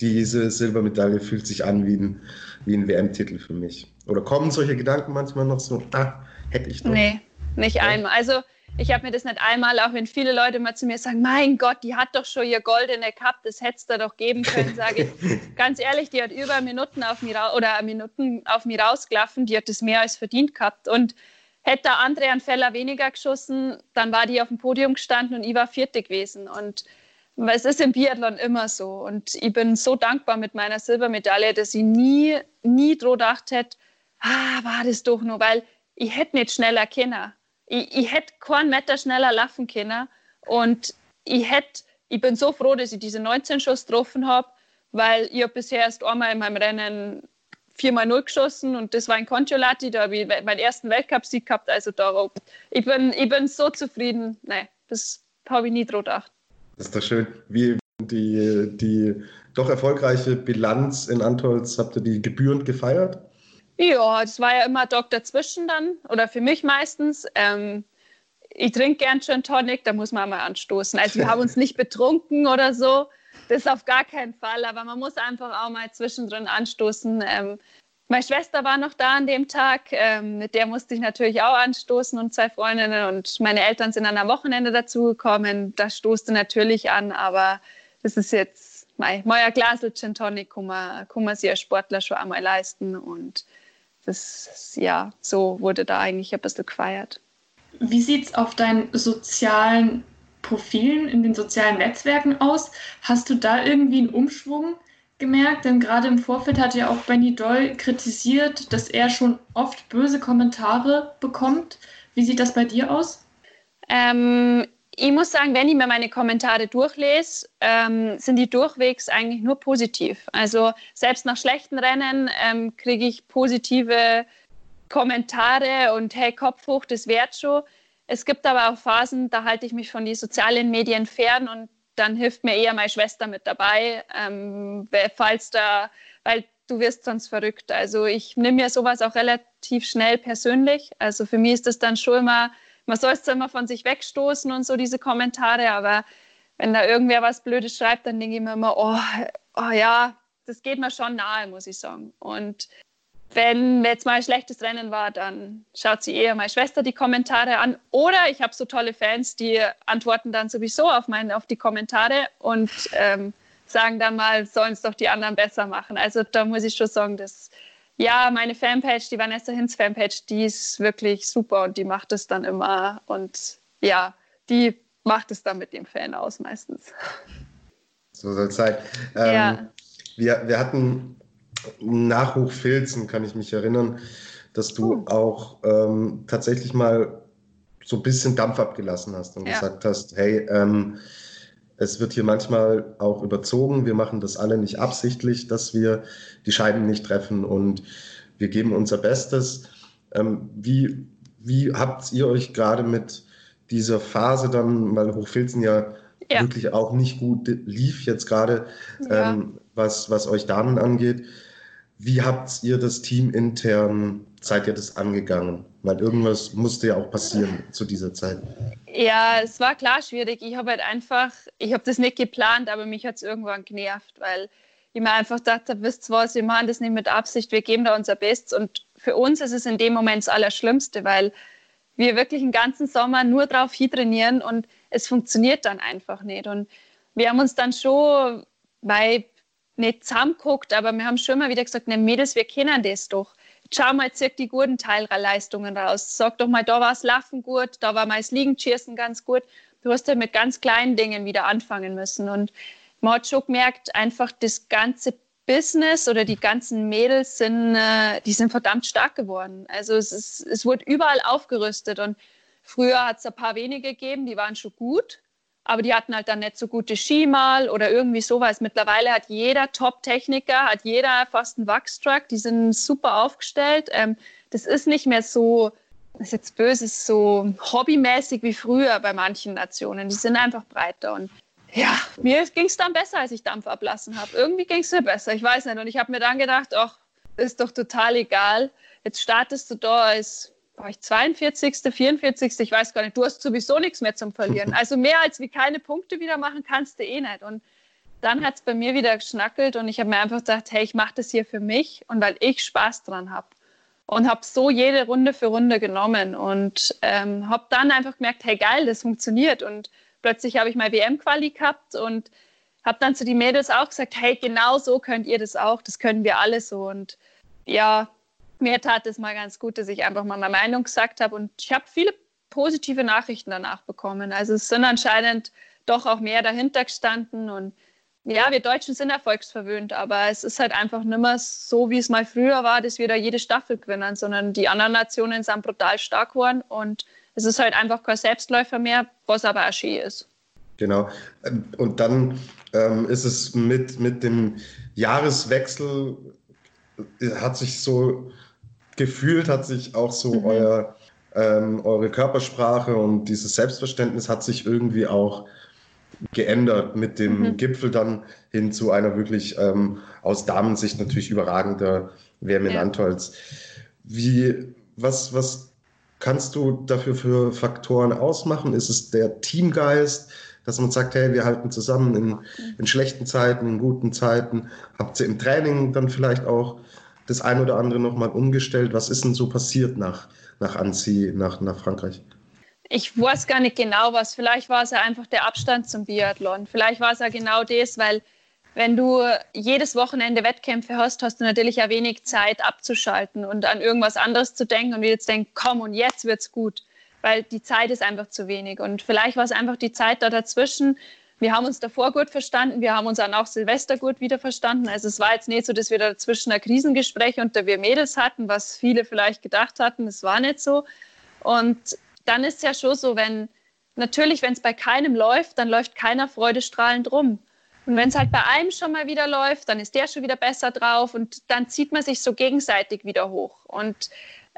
diese Silbermedaille fühlt sich an wie ein, wie ein WM-Titel für mich? Oder kommen solche Gedanken manchmal noch so, ah, hätte ich doch? Nee, nicht ja. einmal. Also ich habe mir das nicht einmal, auch wenn viele Leute mal zu mir sagen, mein Gott, die hat doch schon ihr goldene Cup, das hättest du doch geben können, sage ich. Ganz ehrlich, die hat über Minuten auf mir oder Minuten auf mir rausgelaufen, die hat das mehr als verdient gehabt. Und hätte der andere einen Feller weniger geschossen, dann war die auf dem Podium gestanden und ich war Vierte gewesen. Und es ist im Biathlon immer so. Und ich bin so dankbar mit meiner Silbermedaille, dass ich nie, nie dran gedacht hätte, ah, war das doch nur, weil ich hätte nicht schneller können. Ich, ich hätte keinen Meter schneller laufen können. Und ich hätte, ich bin so froh, dass ich diese 19 Schuss getroffen habe, weil ich habe bisher erst einmal in meinem Rennen 4x0 geschossen und das war in Contiolati, da habe ich meinen ersten Weltcup-Sieg gehabt. Also da, ich bin, ich bin so zufrieden. Nein, das habe ich nie dran gedacht. Das ist doch schön. Wie die, die doch erfolgreiche Bilanz in Antolz, habt ihr die gebührend gefeiert? Ja, das war ja immer Dog dazwischen dann, oder für mich meistens. Ähm, ich trinke gern Gin Tonic, da muss man mal anstoßen. Also wir haben uns nicht betrunken oder so, das auf gar keinen Fall, aber man muss einfach auch mal zwischendrin anstoßen. Ähm, meine Schwester war noch da an dem Tag, ähm, mit der musste ich natürlich auch anstoßen und zwei Freundinnen und meine Eltern sind dann am Wochenende dazugekommen. Da stoßte natürlich an, aber das ist jetzt mein neuer Glasel Gin Tonic, kann man, kann man sich als Sportler schon einmal leisten und das, ja, so wurde da eigentlich ein bisschen gefeiert. Wie sieht es auf deinen sozialen Profilen, in den sozialen Netzwerken aus? Hast du da irgendwie einen Umschwung gemerkt, denn gerade im Vorfeld hat ja auch Benny Doll kritisiert, dass er schon oft böse Kommentare bekommt. Wie sieht das bei dir aus? Ähm, ich muss sagen, wenn ich mir meine Kommentare durchlese, ähm, sind die durchwegs eigentlich nur positiv. Also selbst nach schlechten Rennen ähm, kriege ich positive Kommentare und hey, Kopf hoch, das wert schon. Es gibt aber auch Phasen, da halte ich mich von den sozialen Medien fern und dann hilft mir eher meine Schwester mit dabei, ähm, falls da, weil du wirst sonst verrückt. Also ich nehme mir sowas auch relativ schnell persönlich. Also für mich ist das dann schon immer, man soll es immer von sich wegstoßen und so diese Kommentare, aber wenn da irgendwer was Blödes schreibt, dann denke ich mir immer, oh, oh ja, das geht mir schon nahe, muss ich sagen. Und wenn jetzt mal ein schlechtes Rennen war, dann schaut sie eher meine Schwester die Kommentare an. Oder ich habe so tolle Fans, die antworten dann sowieso auf, meine, auf die Kommentare und ähm, sagen dann mal, sollen es doch die anderen besser machen. Also da muss ich schon sagen, dass ja, meine Fanpage, die Vanessa Hinz Fanpage, die ist wirklich super und die macht es dann immer. Und ja, die macht es dann mit dem Fan aus meistens. So soll es sein. Ähm, ja. wir, wir hatten nach Hochfilzen kann ich mich erinnern, dass du oh. auch ähm, tatsächlich mal so ein bisschen Dampf abgelassen hast und ja. gesagt hast, hey, ähm, es wird hier manchmal auch überzogen, wir machen das alle nicht absichtlich, dass wir die Scheiben nicht treffen und wir geben unser Bestes. Ähm, wie, wie habt ihr euch gerade mit dieser Phase dann, weil Hochfilzen ja, ja, wirklich auch nicht gut lief jetzt gerade, ja. ähm, was, was euch Damen angeht, Wie habt ihr das Team intern, seid ihr das angegangen? Weil irgendwas musste ja auch passieren zu dieser Zeit. Ja, es war klar schwierig. Ich habe halt einfach, ich habe das nicht geplant, aber mich hat es irgendwann genervt, weil ich mir einfach dachte, wisst ihr was, wir machen das nicht mit Absicht, wir geben da unser Bestes. Und für uns ist es in dem Moment das Allerschlimmste, weil wir wirklich den ganzen Sommer nur drauf trainieren und es funktioniert dann einfach nicht. Und wir haben uns dann schon bei nicht zusammenguckt, aber wir haben schon mal wieder gesagt, ne Mädels, wir kennen das doch. Schau mal, zirk die guten Teilleistungen raus. Sag doch mal, da war es Laufen gut, da war mal das Liegenschießen ganz gut. Du hast ja mit ganz kleinen Dingen wieder anfangen müssen. Und man hat schon gemerkt, einfach das ganze Business oder die ganzen Mädels sind, äh, die sind verdammt stark geworden. Also es, ist, es wurde überall aufgerüstet und früher hat es ein paar wenige gegeben, die waren schon gut aber die hatten halt dann nicht so gute Ski mal oder irgendwie sowas. Mittlerweile hat jeder Top-Techniker, hat jeder fast einen Wachstruck, die sind super aufgestellt. Ähm, das ist nicht mehr so, das ist jetzt böse, so hobbymäßig wie früher bei manchen Nationen. Die sind einfach breiter und ja, mir ging es dann besser, als ich Dampf ablassen habe. Irgendwie ging es mir besser, ich weiß nicht. Und ich habe mir dann gedacht, ach, ist doch total egal. Jetzt startest du da als war ich 42., 44., ich weiß gar nicht, du hast sowieso nichts mehr zum Verlieren. Also mehr als wie keine Punkte wieder machen kannst du eh nicht. Und dann hat es bei mir wieder geschnackelt und ich habe mir einfach gedacht, hey, ich mache das hier für mich und weil ich Spaß dran habe. Und habe so jede Runde für Runde genommen und ähm, habe dann einfach gemerkt, hey geil, das funktioniert. Und plötzlich habe ich mal WM-Quali gehabt und habe dann zu den Mädels auch gesagt, hey, genau so könnt ihr das auch, das können wir alle so. Und ja, mir tat es mal ganz gut, dass ich einfach mal meine Meinung gesagt habe. Und ich habe viele positive Nachrichten danach bekommen. Also es sind anscheinend doch auch mehr dahinter gestanden. Und ja, wir Deutschen sind erfolgsverwöhnt, aber es ist halt einfach nicht mehr so, wie es mal früher war, dass wir da jede Staffel gewinnen, sondern die anderen Nationen sind brutal stark geworden. Und es ist halt einfach kein Selbstläufer mehr, was aber auch schön ist. Genau. Und dann ähm, ist es mit, mit dem Jahreswechsel, hat sich so gefühlt hat sich auch so mhm. euer, ähm, eure Körpersprache und dieses Selbstverständnis hat sich irgendwie auch geändert mit dem mhm. Gipfel dann hin zu einer wirklich ähm, aus Damensicht natürlich überragender WM in ja. Antolz. Wie, was, was kannst du dafür für Faktoren ausmachen? Ist es der Teamgeist, dass man sagt, hey, wir halten zusammen in, in schlechten Zeiten, in guten Zeiten? Habt ihr im Training dann vielleicht auch das ein oder andere nochmal umgestellt. Was ist denn so passiert nach, nach Annecy, nach, nach Frankreich? Ich weiß gar nicht genau was. Vielleicht war es ja einfach der Abstand zum Biathlon. Vielleicht war es ja genau das, weil wenn du jedes Wochenende Wettkämpfe hast, hast du natürlich ja wenig Zeit abzuschalten und an irgendwas anderes zu denken und jetzt denken, komm und jetzt wird's gut, weil die Zeit ist einfach zu wenig. Und vielleicht war es einfach die Zeit da dazwischen, wir haben uns davor gut verstanden, wir haben uns dann auch Silvester gut wieder verstanden. Also es war jetzt nicht so, dass wir dazwischen ein Krisengespräch unter wir Mädels hatten, was viele vielleicht gedacht hatten. Es war nicht so. Und dann ist es ja schon so, wenn natürlich, wenn es bei keinem läuft, dann läuft keiner freudestrahlend rum. Und wenn es halt bei einem schon mal wieder läuft, dann ist der schon wieder besser drauf und dann zieht man sich so gegenseitig wieder hoch. Und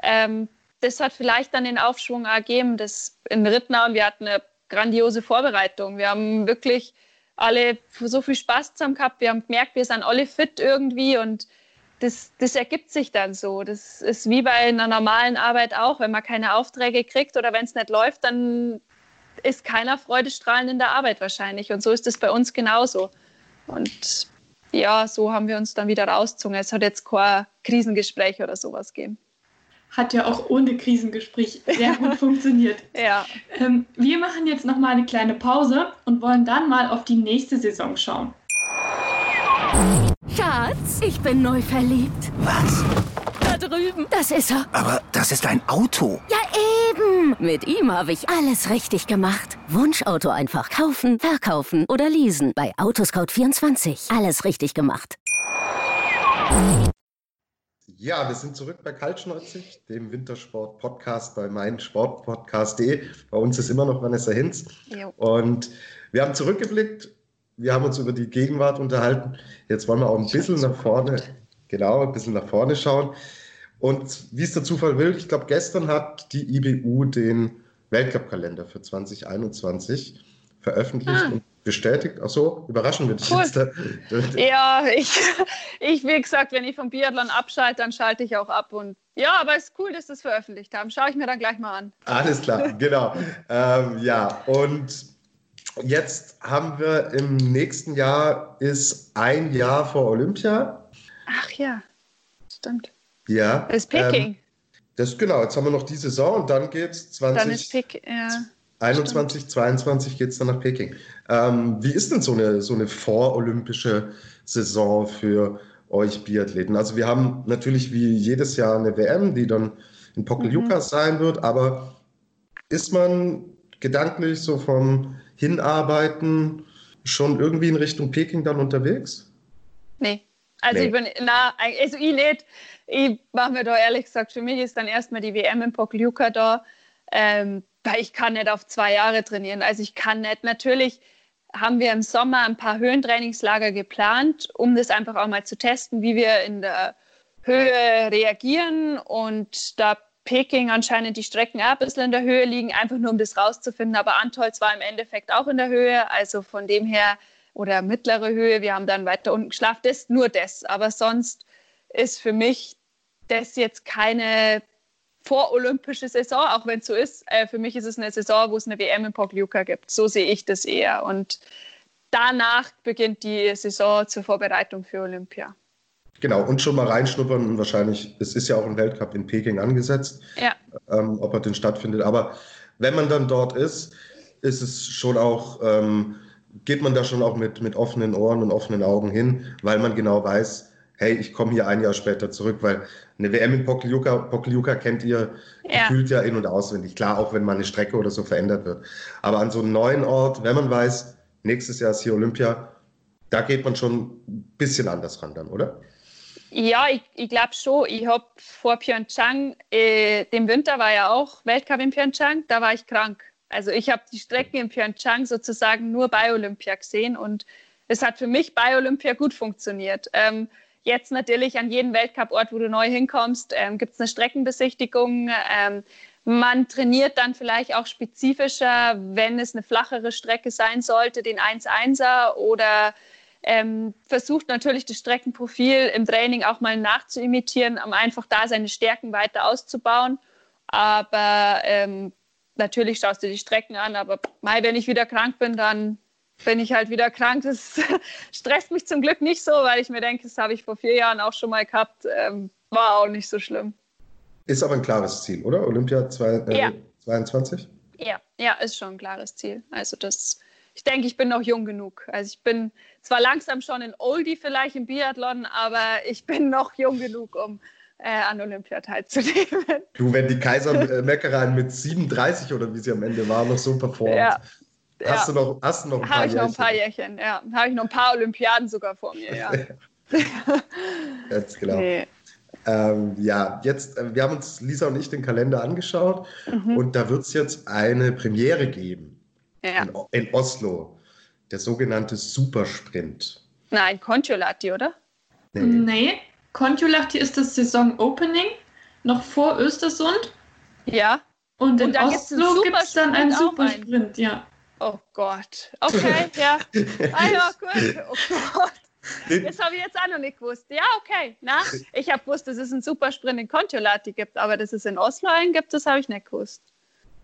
ähm, das hat vielleicht dann den Aufschwung ergeben, dass in Rittnau, und wir hatten eine grandiose Vorbereitung. Wir haben wirklich alle so viel Spaß zusammen gehabt. Wir haben gemerkt, wir sind alle fit irgendwie und das, das ergibt sich dann so. Das ist wie bei einer normalen Arbeit auch. Wenn man keine Aufträge kriegt oder wenn es nicht läuft, dann ist keiner freudestrahlend in der Arbeit wahrscheinlich. Und so ist es bei uns genauso. Und ja, so haben wir uns dann wieder rausgezogen. Es hat jetzt kein Krisengespräch oder sowas gegeben hat ja auch ohne Krisengespräch sehr gut funktioniert. Ja. Ähm, wir machen jetzt noch mal eine kleine Pause und wollen dann mal auf die nächste Saison schauen. Schatz, ich bin neu verliebt. Was? Da drüben. Das ist er. Aber das ist ein Auto. Ja, eben. Mit ihm habe ich alles richtig gemacht. Wunschauto einfach kaufen, verkaufen oder leasen. Bei Autoscout24. Alles richtig gemacht. Ja, wir sind zurück bei Kaltschneuzig, dem Wintersport-Podcast bei meinsportpodcast.de. Bei uns ist immer noch Vanessa Hinz. Jo. Und wir haben zurückgeblickt, wir haben uns über die Gegenwart unterhalten. Jetzt wollen wir auch ein bisschen nach vorne, genau, ein bisschen nach vorne schauen. Und wie es der Zufall will, ich glaube, gestern hat die IBU den Weltcup-Kalender für 2021 veröffentlicht. Ah. Und bestätigt. Ach so, überraschen wir dich Cool. jetzt. Da. Ja, ich, ich, wie gesagt, wenn ich vom Biathlon abschalte, dann schalte ich auch ab. Und ja, aber es ist cool, dass sie es veröffentlicht haben. Schaue ich mir dann gleich mal an. Alles klar, genau. ähm, ja, und jetzt haben wir im nächsten Jahr ist ein Jahr vor Olympia. Ach ja, stimmt. Ja. Das ist Peking. Ähm, das genau, jetzt haben wir noch die Saison und dann geht es 20. dann ist Peking, ja. 21, 22 geht es dann nach Peking. Ähm, wie ist denn so eine, so eine vorolympische Saison für euch Biathleten? Also wir haben natürlich wie jedes Jahr eine WM, die dann in Pokljuka Mhm. sein wird, aber ist man gedanklich so vom Hinarbeiten schon irgendwie in Richtung Peking dann unterwegs? Nee. Also Nee. ich bin, na, also ich nicht. Ich mache mir da ehrlich gesagt, für mich ist dann erstmal die WM in Pokljuka da, ähm, weil ich kann nicht auf zwei Jahre trainieren. Also ich kann nicht. Natürlich haben wir im Sommer ein paar Höhentrainingslager geplant, um das einfach auch mal zu testen, wie wir in der Höhe reagieren und da Peking anscheinend die Strecken auch ein bisschen in der Höhe liegen, einfach nur um das rauszufinden. Aber Antolz war im Endeffekt auch in der Höhe, also von dem her oder mittlere Höhe. Wir haben dann weiter unten geschlafen. Das nur das. Aber sonst ist für mich das jetzt keine vorolympische Saison, auch wenn es so ist. Äh, für mich ist es eine Saison, wo es eine WM in Pokljuka gibt. So sehe ich das eher. Und danach beginnt die Saison zur Vorbereitung für Olympia. Genau, und schon mal reinschnuppern und wahrscheinlich, es ist ja auch ein Weltcup in Peking angesetzt, Ja, ähm, ob er denn stattfindet. Aber wenn man dann dort ist, ist es schon auch, ähm, geht man da schon auch mit, mit offenen Ohren und offenen Augen hin, weil man genau weiß, hey, ich komme hier ein Jahr später zurück, weil eine WM in Pokljuka, Pokljuka kennt ihr Ja. gefühlt ja in- und auswendig. Klar, auch wenn mal eine Strecke oder so verändert wird. Aber an so einem neuen Ort, wenn man weiß, nächstes Jahr ist hier Olympia, da geht man schon ein bisschen anders ran dann, oder? ja ich, ich glaube schon. Ich habe vor Pyeongchang, äh, dem Winter war ja auch Weltcup in Pyeongchang, da war ich krank. Also ich habe die Strecken in Pyeongchang sozusagen nur bei Olympia gesehen und es hat für mich bei Olympia gut funktioniert. Ähm, jetzt natürlich an jedem Weltcup-Ort, wo du neu hinkommst, ähm, gibt es eine Streckenbesichtigung. Ähm, man trainiert dann vielleicht auch spezifischer, wenn es eine flachere Strecke sein sollte, den 1-1er oder ähm, versucht natürlich das Streckenprofil im Training auch mal nachzuimitieren, um einfach da seine Stärken weiter auszubauen. Aber ähm, natürlich schaust du die Strecken an, aber mal, wenn ich wieder krank bin, dann bin ich halt wieder krank. Das stresst mich zum Glück nicht so, weil ich mir denke, das habe ich vor vier Jahren auch schon mal gehabt. Ähm, war auch nicht so schlimm. Ist aber ein klares Ziel, oder? Olympia zwei, äh, Ja. 22? Ja, ja, ist schon ein klares Ziel. Also das, ich denke, ich bin noch jung genug. Also ich bin zwar langsam schon ein Oldie vielleicht im Biathlon, aber ich bin noch jung genug, um äh, an Olympia teilzunehmen. Du, wenn die Kaisermeckereien mit 37 oder wie sie am Ende war, noch so performt, Ja. Hast, ja. du noch, hast du noch ein paar Habe ich noch ein paar Jährchen. Ja. Habe ich noch ein paar Olympiaden sogar vor mir, ja. Ganz genau. Nee. Ähm, ja, jetzt, äh, wir haben uns, Lisa und ich, den Kalender angeschaut Mhm. und da wird es jetzt eine Premiere geben Ja. in, in Oslo, der sogenannte Supersprint. Nein, Kontiolahti, oder? Nee. Nee, Kontiolahti ist das Saison-Opening, noch vor Östersund. Ja. Und in Und einen Oslo gibt es dann einen Supersprint einen. Supersprint, ja. Oh Gott. Okay, ja. Ah ja, gut. Oh Gott. Das habe ich jetzt auch noch nicht gewusst. Ja, okay. Na, ich habe gewusst, dass es einen Supersprint in Kontiolahti gibt, aber dass es in Oslo einen gibt, das habe ich nicht gewusst.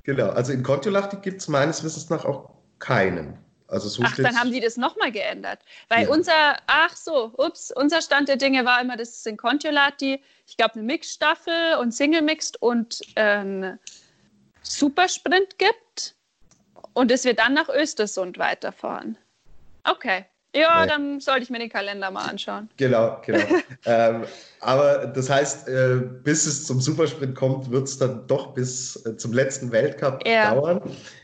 genau, also in Kontiolahti gibt es meines Wissens nach auch keinen. Also so Ach, dann haben die das nochmal geändert. Weil Ja. unser, ach so, ups, unser Stand der Dinge war immer, dass es in Kontiolahti, ich glaube, eine Mixstaffel und Single Mixed und einen Supersprint gibt und dass wir dann nach Östersund weiterfahren. Okay. Ja, Nee. dann sollte ich mir den Kalender mal anschauen. Genau, genau. ähm, aber das heißt, äh, bis es zum Supersprint kommt, wird es dann doch bis äh, zum letzten Weltcup Ja. dauern.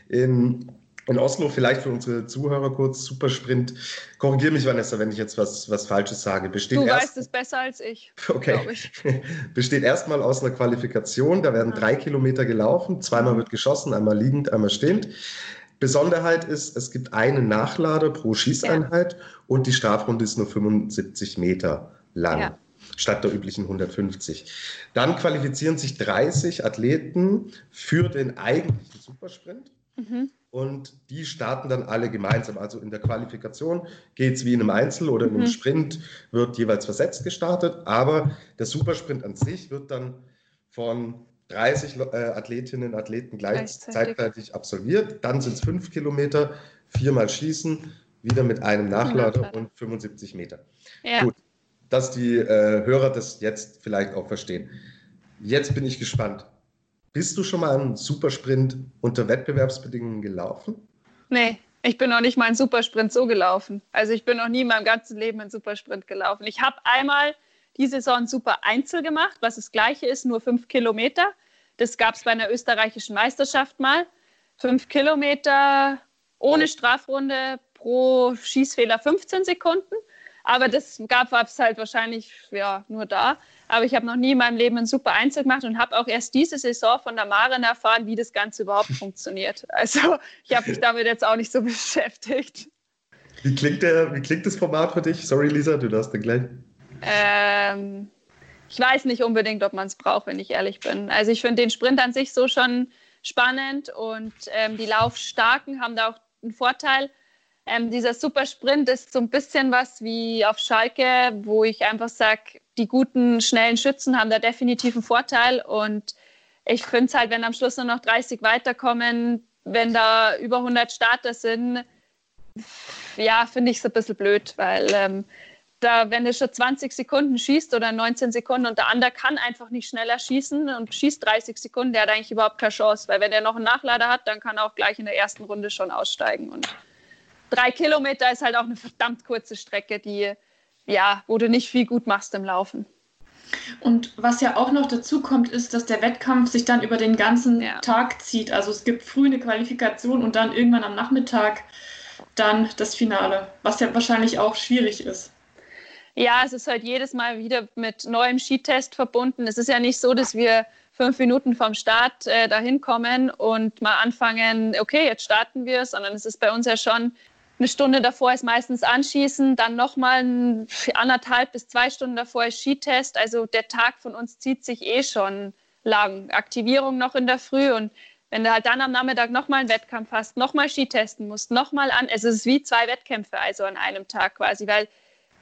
In, in Oslo, vielleicht für unsere Zuhörer kurz, Supersprint. Korrigiere mich, Vanessa, wenn ich jetzt was, was Falsches sage. Besteht Du erst, weißt es besser als ich. okay. ich. Besteht erstmal aus einer Qualifikation. Da werden Ah. drei Kilometer gelaufen. Zweimal wird geschossen, einmal liegend, einmal stehend. Besonderheit ist, es gibt einen Nachlader pro Schießeinheit und die Strafrunde ist nur 75 Meter lang. Ja. Statt der üblichen 150. Dann qualifizieren sich 30 Athleten für den eigentlichen Supersprint. Mhm. und die starten dann alle gemeinsam. Also in der Qualifikation geht es wie in einem Einzel oder in einem mhm. Sprint, wird jeweils versetzt gestartet, aber der Supersprint an sich wird dann von 30 äh, Athletinnen und Athleten gleichzeitig absolviert. Dann sind es fünf Kilometer, viermal Schießen, wieder mit einem Nachlader, Nachlader. und 75 Meter. Ja. Gut, dass die äh, Hörer das jetzt vielleicht auch verstehen. Jetzt bin ich gespannt. Bist du schon mal einen Supersprint unter Wettbewerbsbedingungen gelaufen? Nee, ich bin noch nicht mal einen Supersprint so gelaufen. Also ich bin noch nie in meinem ganzen Leben einen Supersprint gelaufen. Ich habe einmal die Saison Super Einzel gemacht, was das gleiche ist, nur fünf Kilometer. Das gab es bei einer österreichischen Meisterschaft mal. Fünf Kilometer ohne Strafrunde pro Schießfehler 15 Sekunden. Aber das gab es halt wahrscheinlich ja, nur da. Aber ich habe noch nie in meinem Leben ein super Einzel gemacht und habe auch erst diese Saison von der Maren erfahren, wie das Ganze überhaupt funktioniert. Also ich habe mich damit jetzt auch nicht so beschäftigt. Wie klingt, der, wie klingt das Format für dich? Sorry, Lisa, du darfst dann gleich. Ähm, ich weiß nicht unbedingt, ob man es braucht, wenn ich ehrlich bin. Also ich finde den Sprint an sich so schon spannend und ähm, die Laufstarken haben da auch einen Vorteil. Ähm, dieser Supersprint ist so ein bisschen was wie auf Schalke, wo ich einfach sage, die guten, schnellen Schützen haben da definitiv einen Vorteil. Und ich finde es halt, wenn am Schluss nur noch 30 weiterkommen, wenn da über 100 Starter sind, ja, finde ich es ein bisschen blöd, weil ähm, da, wenn du schon 20 Sekunden schießt oder 19 Sekunden und der andere kann einfach nicht schneller schießen und schießt 30 Sekunden, der hat eigentlich überhaupt keine Chance, weil wenn er noch einen Nachlader hat, dann kann er auch gleich in der ersten Runde schon aussteigen. Und drei Kilometer ist halt auch eine verdammt kurze Strecke, die ja, wo du nicht viel gut machst im Laufen. Und was ja auch noch dazu kommt, ist, dass der Wettkampf sich dann über den ganzen ja. Tag zieht. Also es gibt früh eine Qualifikation und dann irgendwann am Nachmittag dann das Finale, was ja wahrscheinlich auch schwierig ist. Ja, es ist halt jedes Mal wieder mit neuem Skitest verbunden. Es ist ja nicht so, dass wir fünf Minuten vom Start äh, dahin kommen und mal anfangen, okay, jetzt starten wir, sondern es ist bei uns ja schon eine Stunde davor ist meistens Anschießen, dann nochmal anderthalb bis zwei Stunden davor ist Skitest. Also der Tag von uns zieht sich eh schon lang. Aktivierung noch in der Früh und wenn du halt dann am Nachmittag nochmal einen Wettkampf hast, nochmal Skitesten musst, nochmal an, es ist wie zwei Wettkämpfe, also an einem Tag quasi, weil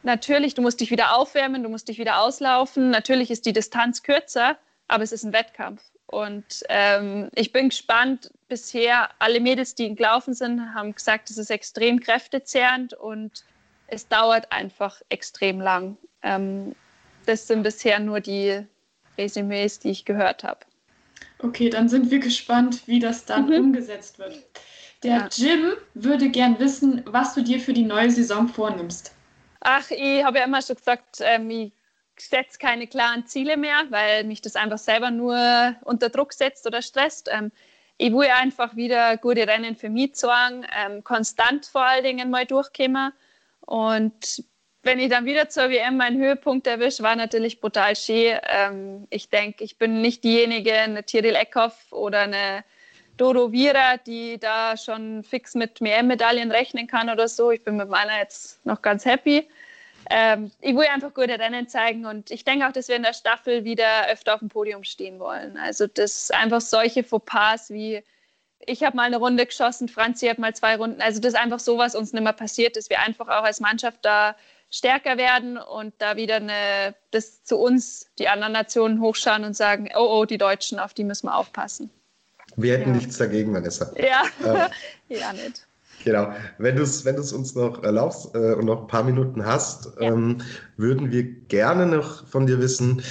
natürlich, du musst dich wieder aufwärmen, du musst dich wieder auslaufen. Natürlich ist die Distanz kürzer, aber es ist ein Wettkampf. Und ähm, ich bin gespannt. Bisher alle Mädels, die gelaufen sind, haben gesagt, es ist extrem kräftezehrend und es dauert einfach extrem lang. Ähm, das sind bisher nur die Resümees, die ich gehört habe. Okay, dann sind wir gespannt, wie das dann mhm. umgesetzt wird. Der ja. Jim würde gern wissen, was du dir für die neue Saison vornimmst. Ach, ich habe ja immer schon gesagt, ähm, ich setze keine klaren Ziele mehr, weil mich das einfach selber nur unter Druck setzt oder stresst. Ähm, ich will einfach wieder gute Rennen für mich sagen, ähm, konstant vor allen Dingen mal durchkommen. Und wenn ich dann wieder zur WM meinen Höhepunkt erwische, war natürlich brutal schön. Ähm, ich denke, ich bin nicht diejenige, eine Tiril Eckhoff oder eine Dodo Vira, die da schon fix mit WM-Medaillen rechnen kann oder so. Ich bin mit meiner jetzt noch ganz happy ähm, ich will einfach gute Rennen zeigen und ich denke auch, dass wir in der Staffel wieder öfter auf dem Podium stehen wollen. Also das einfach solche Fauxpas wie ich habe mal eine Runde geschossen, Franzi hat mal zwei Runden. Also das ist einfach so, was uns nicht mehr passiert, dass wir einfach auch als Mannschaft da stärker werden und da wieder eine, das zu uns, die anderen Nationen hochschauen und sagen, oh, oh, die Deutschen, auf die müssen wir aufpassen. Wir hätten ja. nichts dagegen, Vanessa. Ja, ähm, ja nicht. Genau. Wenn du es wenn uns noch erlaubst äh, und noch ein paar Minuten hast, ja. ähm, würden wir gerne noch von dir wissen,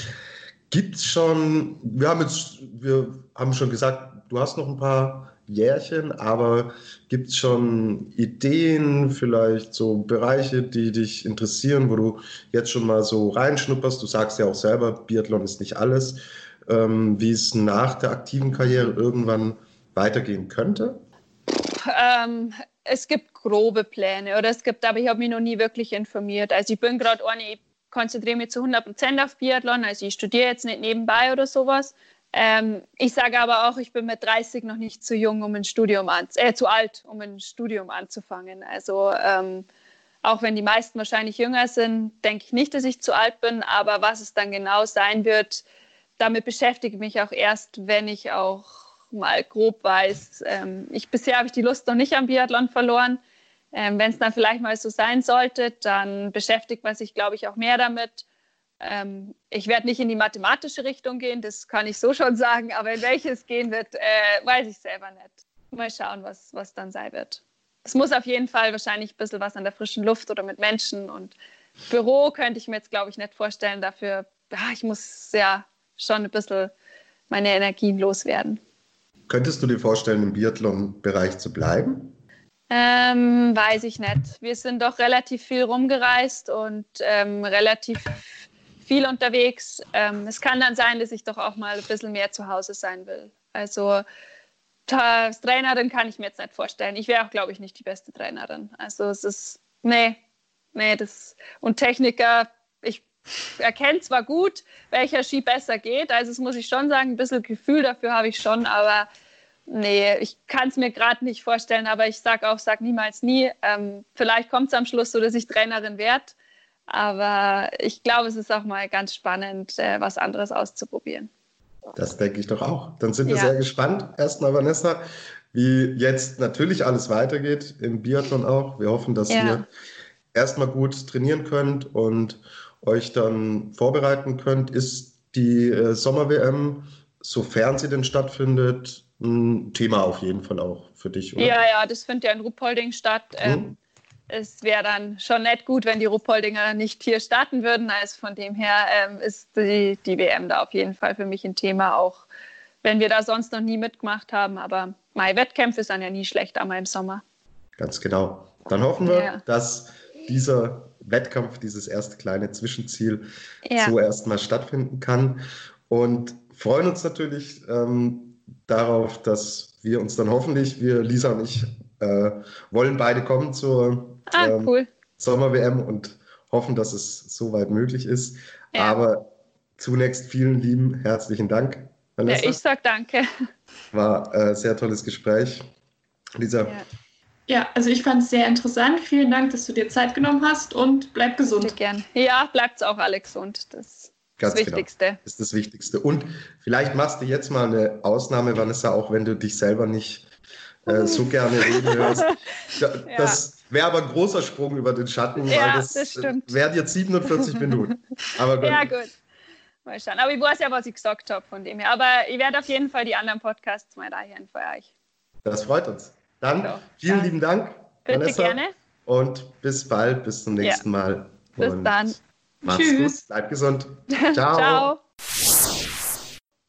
gibt es schon, wir haben jetzt, wir haben schon gesagt, du hast noch ein paar Jährchen, aber gibt es schon Ideen, vielleicht so Bereiche, die dich interessieren, wo du jetzt schon mal so reinschnupperst? Du sagst ja auch selber, Biathlon ist nicht alles. Ähm, wie es nach der aktiven Karriere irgendwann weitergehen könnte? Ähm, es gibt grobe Pläne oder es gibt, aber ich habe mich noch nie wirklich informiert. Also ich bin gerade eine, ich konzentriere mich zu 100 Prozent auf Biathlon, also ich studiere jetzt nicht nebenbei oder sowas. Ähm, ich sage aber auch, ich bin mit 30 noch nicht zu jung, um ein Studium an, äh, zu alt, um ein Studium anzufangen. Also ähm, auch wenn die meisten wahrscheinlich jünger sind, denke ich nicht, dass ich zu alt bin, aber was es dann genau sein wird, damit beschäftige ich mich auch erst, wenn ich auch mal grob weiß. Ähm, ich, bisher habe ich die Lust noch nicht am Biathlon verloren. Ähm, Wenn es dann vielleicht mal so sein sollte, dann beschäftigt man sich, glaube ich, auch mehr damit. Ähm, ich werde nicht in die mathematische Richtung gehen, das kann ich so schon sagen, aber in welche es gehen wird, äh, weiß ich selber nicht. Mal schauen, was, was dann sein wird. Es muss auf jeden Fall wahrscheinlich ein bisschen was an der frischen Luft oder mit Menschen und Büro könnte ich mir jetzt, glaube ich, nicht vorstellen. Dafür, ja, ich muss ja schon ein bisschen meine Energien loswerden. Könntest du dir vorstellen, im Biathlon-Bereich zu bleiben? Ähm, weiß ich nicht. Wir sind doch relativ viel rumgereist und ähm, relativ viel unterwegs. Ähm, es kann dann sein, dass ich doch auch mal ein bisschen mehr zu Hause sein will. Also als Trainerin kann ich mir jetzt nicht vorstellen. Ich wäre auch, glaube ich, nicht die beste Trainerin. Also es ist, nee, nee, das und Techniker, ich erkenne zwar gut, welcher Ski besser geht, also das muss ich schon sagen, ein bisschen Gefühl dafür habe ich schon, aber nee, ich kann es mir gerade nicht vorstellen, aber ich sage auch, sag niemals nie. Ähm, vielleicht kommt es am Schluss so, dass ich Trainerin werde, aber ich glaube, es ist auch mal ganz spannend, äh, was anderes auszuprobieren. Das denke ich doch auch. Dann sind wir ja. sehr gespannt. Erstmal, Vanessa, wie jetzt natürlich alles weitergeht im Biathlon auch. Wir hoffen, dass ja. ihr erstmal gut trainieren könnt und euch dann vorbereiten könnt. Ist die äh, Sommer-WM, sofern sie denn stattfindet, ein Thema auf jeden Fall auch für dich, oder? Ja, ja, das findet ja in Ruppolding statt. Hm. Ähm, es wäre dann schon nett gut, wenn die Ruppoldinger nicht hier starten würden. Also von dem her ähm, ist die, die WM da auf jeden Fall für mich ein Thema, auch wenn wir da sonst noch nie mitgemacht haben. Aber meine Wettkämpfe sind ja nie schlecht, einmal im Sommer. Ganz genau. Dann hoffen wir, ja. dass dieser Wettkampf, dieses erste kleine Zwischenziel ja. so erstmal stattfinden kann. Und freuen uns natürlich ähm, darauf, dass wir uns dann hoffentlich, wir, Lisa und ich, äh, wollen beide kommen zur ah, ähm, cool. Sommer-WM und hoffen, dass es soweit möglich ist. Ja. Aber zunächst vielen lieben herzlichen Dank. Vanessa. Ja, ich sag danke. War ein äh, sehr tolles Gespräch. Lisa. Ja. Ja also ich fand es sehr interessant. Vielen Dank, dass du dir Zeit genommen hast und bleib gesund. Sehr gern. Ja, bleibt's auch alle gesund. Das Ganz das genau. Wichtigste. Genau. ist das Wichtigste. Und vielleicht machst du jetzt mal eine Ausnahme, Vanessa, auch wenn du dich selber nicht äh, so gerne reden hörst. Da, ja. Das wäre aber ein großer Sprung über den Schatten, ja, weil das, das wären jetzt 47 Minuten. Aber gut. Ja, gut. Mal schauen. Aber ich weiß ja, was ich gesagt habe von dem her. Aber ich werde auf jeden Fall die anderen Podcasts mal dahin für euch. Das freut uns. Dann so, vielen dann. lieben Dank. Bitte Vanessa. gerne. Und bis bald, bis zum nächsten ja. Mal. Bis Und dann. Mach's Tschüss. gut, bleib gesund. Ciao. Ciao.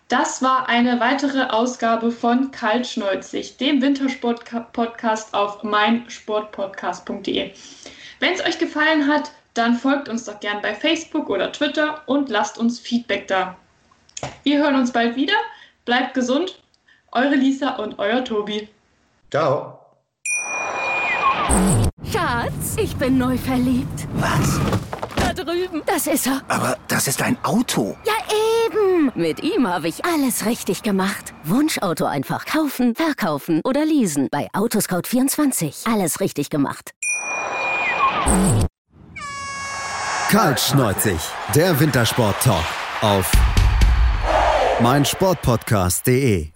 Das war eine weitere Ausgabe von Kaltschneuzig, dem Wintersport-Podcast auf meinsportpodcast.de. Wenn es euch gefallen hat, dann folgt uns doch gern bei Facebook oder Twitter und lasst uns Feedback da. Wir hören uns bald wieder. Bleibt gesund. Eure Lisa und euer Tobi. Ciao. Schatz, ich bin neu verliebt. Was? Da drüben. Das ist er. Aber das ist ein Auto. Ja, eben. Mit ihm habe ich alles richtig gemacht. Wunschauto einfach kaufen, verkaufen oder leasen. Bei Autoscout24. Alles richtig gemacht. Kaltschneuzig, der Wintersport-Talk auf meinsportpodcast.de.